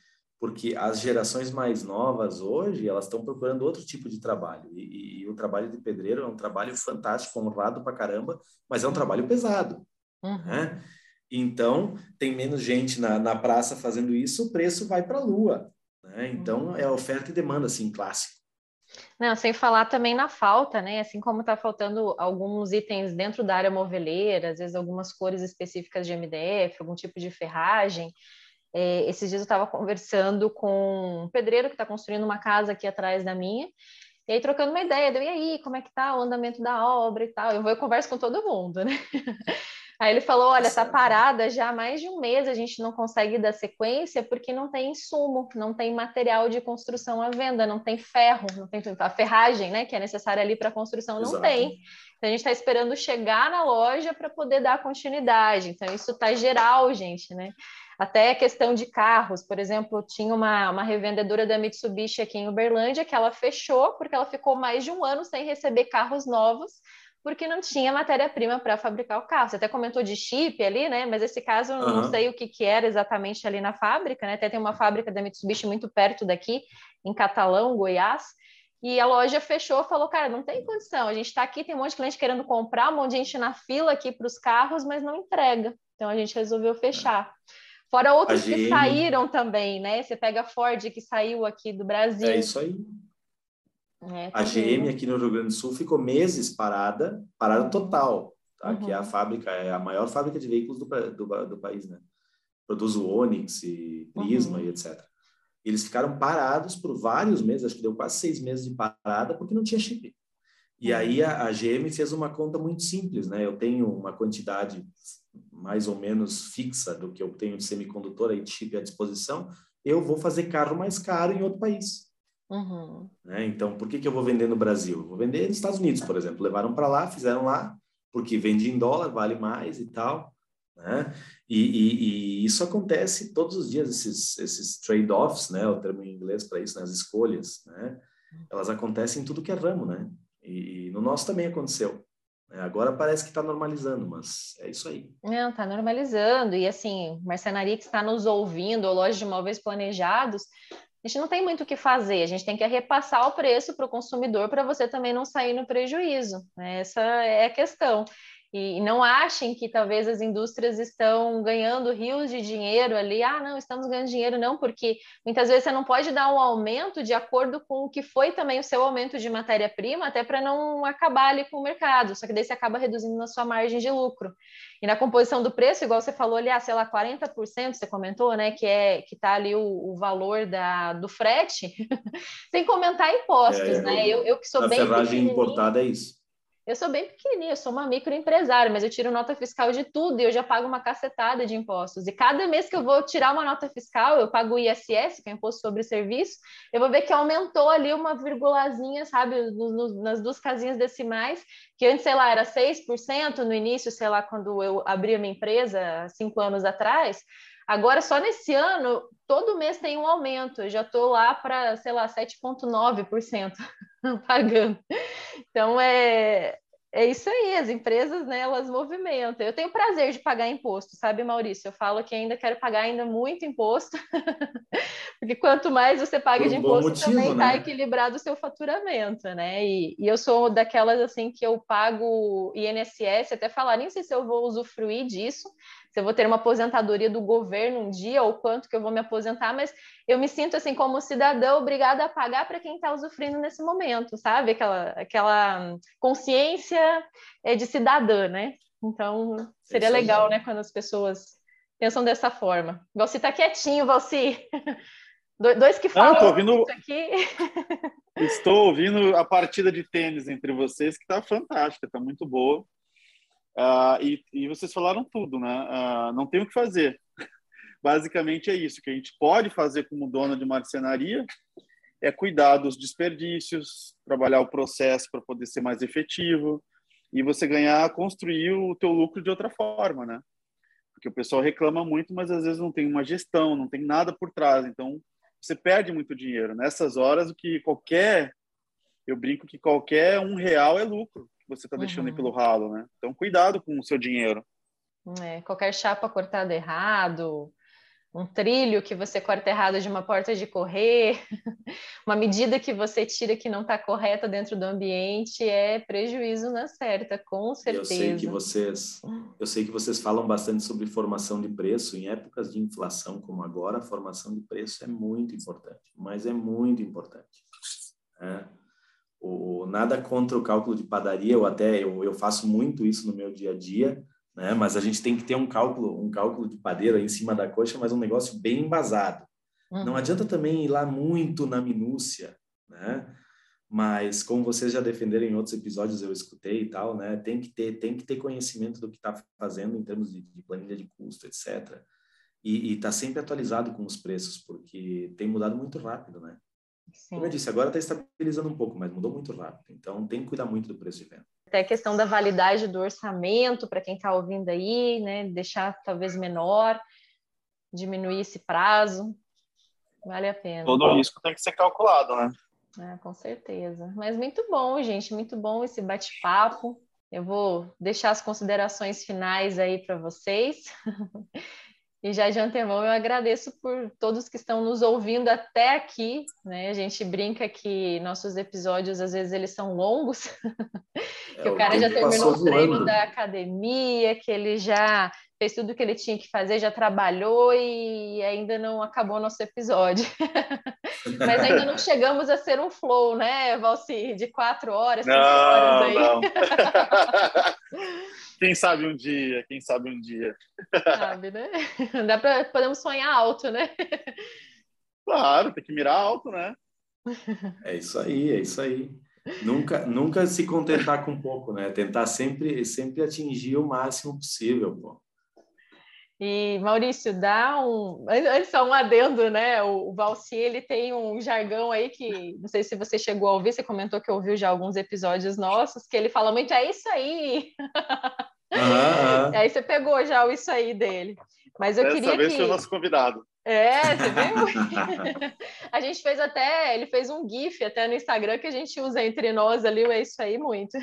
as gerações mais novas hoje, elas estão procurando outro tipo de trabalho. E, e, o trabalho de pedreiro é um trabalho fantástico, honrado pra caramba, mas é um trabalho pesado. Uhum. Né? Então, tem menos gente na, na praça fazendo isso, o preço vai para a lua. Né? Então, uhum. é oferta e demanda, assim, clássico. Não, sem falar também na falta, né? Assim como está faltando alguns itens dentro da área moveleira, às vezes algumas cores específicas de MDF, algum tipo de ferragem. É, esses dias eu estava conversando com um pedreiro que está construindo uma casa aqui atrás da minha, e aí trocando uma ideia, deu, e aí, como é que tá o andamento da obra e tal? Eu vou eu converso com todo mundo, né? Aí ele falou: olha, tá parada já há mais de um mês, a gente não consegue dar sequência porque não tem insumo, não tem material de construção à venda, não tem ferro, não tem a ferragem, né, que é necessária ali para a construção, não Exato. tem. Então a gente está esperando chegar na loja para poder dar continuidade. Então isso está geral, gente, né? Até questão de carros, por exemplo, tinha uma, uma revendedora da Mitsubishi aqui em Uberlândia que ela fechou porque ela ficou mais de um ano sem receber carros novos porque não tinha matéria-prima para fabricar o carro. Você até comentou de chip ali, né? Mas esse caso, uhum. não sei o que, que era exatamente ali na fábrica, né? Até tem uma fábrica da Mitsubishi muito perto daqui, em Catalão, Goiás. E a loja fechou, falou, cara, não tem condição. A gente está aqui, tem um monte de cliente querendo comprar, um monte de gente na fila aqui para os carros, mas não entrega. Então a gente resolveu fechar. Fora outros que saíram também, né? Você pega a Ford que saiu aqui do Brasil. É isso aí. É, a GM aqui no Rio Grande do Sul ficou meses parada, parada total, tá? Uhum. que é a uhum. fábrica, é a maior fábrica de veículos do, do, do país, né? Produz o Onix e Prisma uhum. e etc. Eles ficaram parados por vários meses, acho que deu quase seis meses de parada, porque não tinha chip. E uhum. aí a, a GM fez uma conta muito simples, né? Eu tenho uma quantidade mais ou menos fixa do que eu tenho de semicondutor e chip à disposição, eu vou fazer carro mais caro em outro país. Uhum. Né? Então, por que, que eu vou vender no Brasil? Eu vou vender nos Estados Unidos, por exemplo. Levaram para lá, fizeram lá, porque vende em dólar, vale mais e tal. Né? E, e, e isso acontece todos os dias, esses, esses trade-offs, né? o termo em inglês para isso, né? as escolhas. Né? Elas acontecem em tudo que é ramo, né? E, e no nosso também aconteceu. Né? Agora parece que está normalizando, mas é isso aí. Não, está normalizando. E assim, marcenaria que está nos ouvindo, ou loja de imóveis planejados, a gente não tem muito o que fazer, a gente tem que repassar o preço para o consumidor para você também não sair no prejuízo. Essa é a questão. E não achem que talvez as indústrias estão ganhando rios de dinheiro ali. Ah, não, estamos ganhando dinheiro, não, porque muitas vezes você não pode dar um aumento de acordo com o que foi também o seu aumento de matéria-prima, até para não acabar ali com o mercado. Só que daí você acaba reduzindo na sua margem de lucro. E na composição do preço, igual você falou ali, ah, sei lá, 40%, você comentou, né, que é que está ali o, o, valor da, do frete, sem comentar impostos, é, né? Eu, eu que sou bem. A ferragem importada é isso. Eu sou bem pequenininha, sou uma microempresária, mas eu tiro nota fiscal de tudo e eu já pago uma cacetada de impostos. E cada mês que eu vou tirar uma nota fiscal, eu pago o ISS, que é o Imposto sobre Serviço, eu vou ver que aumentou ali uma virgulazinha, sabe, no, no, nas duas casinhas decimais, que antes, sei lá, era 6% no início, sei lá, quando eu abri a minha empresa, cinco anos atrás. Agora, só nesse ano, todo mês tem um aumento. Eu já estou lá para, sei lá, 7,9% pagando. Então, é, é isso aí, as empresas, né, elas movimentam. Eu tenho prazer de pagar imposto, sabe, Maurício? Eu falo que ainda quero pagar ainda muito imposto, porque quanto mais você paga de imposto, motivo, também está né? equilibrado o seu faturamento, né? E, e, eu sou daquelas, assim, que eu pago INSS, até falar, nem sei se eu vou usufruir disso, se eu vou ter uma aposentadoria do governo um dia ou quanto que eu vou me aposentar, mas eu me sinto assim como cidadã obrigada a pagar para quem está usufruindo nesse momento, sabe? Aquela, aquela consciência é, de cidadã, né? Então seria legal, né, quando as pessoas pensam dessa forma. Você está quietinho, Valci. Dois que falam Não, ouvindo... aqui. Estou ouvindo a partida de tênis entre vocês, que está fantástica, está muito boa. Uh, e, e, vocês falaram tudo, né? Uh, não tem o que fazer. Basicamente é isso que a gente pode fazer como dona de marcenaria é cuidar dos desperdícios, trabalhar o processo para poder ser mais efetivo e você ganhar, construir o teu lucro de outra forma, né? Porque o pessoal reclama muito, mas às vezes não tem uma gestão, não tem nada por trás. Então, você perde muito dinheiro. Nessas horas, o que qualquer. Eu brinco que qualquer um real é lucro que você está deixando uhum. ir pelo ralo, né? Então, cuidado com o seu dinheiro. É, qualquer chapa cortada errado, um trilho que você corta errado de uma porta de correr, uma medida que você tira que não está correta dentro do ambiente é prejuízo na certa, com certeza. Eu sei que vocês, eu sei que vocês falam bastante sobre formação de preço em épocas de inflação como agora, a formação de preço é muito importante, mas é muito importante. É. O, nada contra o cálculo de padaria, eu até eu, eu faço muito isso no meu dia a dia né? Mas a gente tem que ter um cálculo, um cálculo de padeiro em cima da coxa, mas um negócio bem embasado. Uhum. Não adianta também ir lá muito na minúcia, né? Mas como vocês já defenderam em outros episódios, eu escutei e tal, né? Tem que ter, tem que ter conhecimento do que está fazendo em termos de, de, planilha de custo, etc. E está sempre atualizado com os preços, porque tem mudado muito rápido, né? Sim. Como eu disse, agora está estabilizando um pouco, mas mudou muito rápido. Então tem que cuidar muito do preço de venda até a questão da validade do orçamento para quem está ouvindo aí, né? Deixar talvez menor, diminuir esse prazo, vale a pena. Todo risco tem que ser calculado, né? É, com certeza. Mas muito bom, gente, muito bom esse bate-papo. Eu vou deixar as considerações finais aí para vocês. E já de antemão eu agradeço por todos que estão nos ouvindo até aqui, né? A gente brinca que nossos episódios às vezes eles são longos, que é, o cara já terminou o treino voando. da academia, que ele já fez tudo o que ele tinha que fazer, já trabalhou e ainda não acabou nosso episódio. Mas ainda não chegamos a ser um flow, né, Valci? De quatro horas, cinco não, horas aí. Não. Quem sabe um dia, quem sabe um dia. Sabe, né? Dá pra, podemos sonhar alto, né? Claro, tem que mirar alto, né? É isso aí, é isso aí. Nunca, nunca se contentar com pouco, né? Tentar sempre, sempre atingir o máximo possível, pô. E Maurício, dá um, antes só um adendo, né? O, o Valci, ele tem um jargão aí que não sei se você chegou a ouvir, você comentou que ouviu já alguns episódios nossos, que ele fala muito é isso aí. Uhum. Aí você pegou já o isso aí dele. Mas eu Dessa queria vez que... o nosso convidado. É, você viu? a gente fez até, ele fez um GIF até no Instagram que a gente usa entre nós ali, é isso aí muito.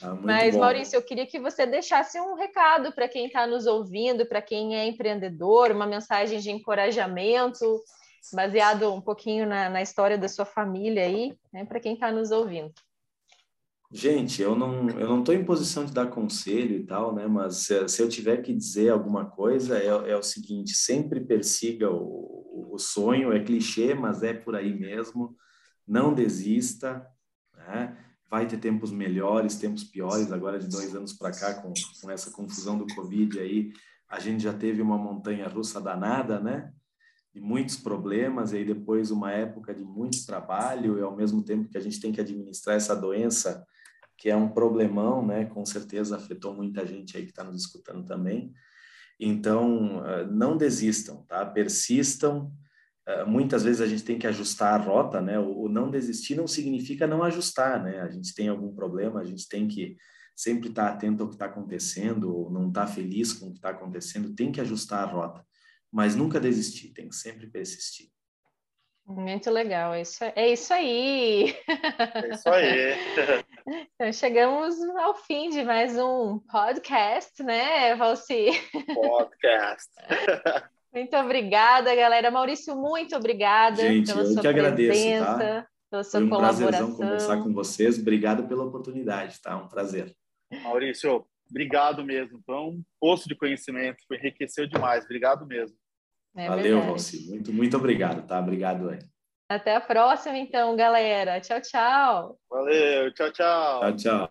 Ah, muito Mas, bom. Maurício, eu queria que você deixasse um recado para quem está nos ouvindo, para quem é empreendedor, uma mensagem de encorajamento, baseado um pouquinho na, na história da sua família aí, né, para quem está nos ouvindo. Gente, eu não eu não estou em posição de dar conselho e tal, né? Mas se, se eu tiver que dizer alguma coisa é, é o seguinte: sempre persiga o, o, sonho. É clichê, mas é por aí mesmo. Não desista, né? Vai ter tempos melhores, tempos piores. Agora de dois anos para cá, com, com essa confusão do Covid aí, a gente já teve uma montanha russa danada, né? de muitos problemas, e aí depois uma época de muito trabalho, e ao mesmo tempo que a gente tem que administrar essa doença que é um problemão, né? Com certeza afetou muita gente aí que está nos escutando também. Então, eh, não desistam, tá? Persistam. Eh, muitas vezes a gente tem que ajustar a rota, né? O não desistir não significa não ajustar, né? A gente tem algum problema, a gente tem que sempre estar tá atento ao que está acontecendo, ou não estar tá feliz com o que está acontecendo, tem que ajustar a rota, mas nunca desistir, tem que sempre persistir. Muito legal, é isso, é isso aí. É isso aí. então, chegamos ao fim de mais um podcast, né, Valci? Podcast. Muito obrigada, galera. Maurício, muito obrigada Gente, pela eu sua que agradeço, presença, tá? pela sua Foi um colaboração. conversar com vocês. Obrigado pela oportunidade, tá? Um prazer. Maurício, obrigado mesmo. Foi um poço de conhecimento, enriqueceu demais. Obrigado mesmo. É Valeu, Valci. Muito, muito obrigado, tá? Obrigado aí. Até a próxima, então, galera. Tchau, tchau. Valeu, tchau, tchau. Tchau, tchau.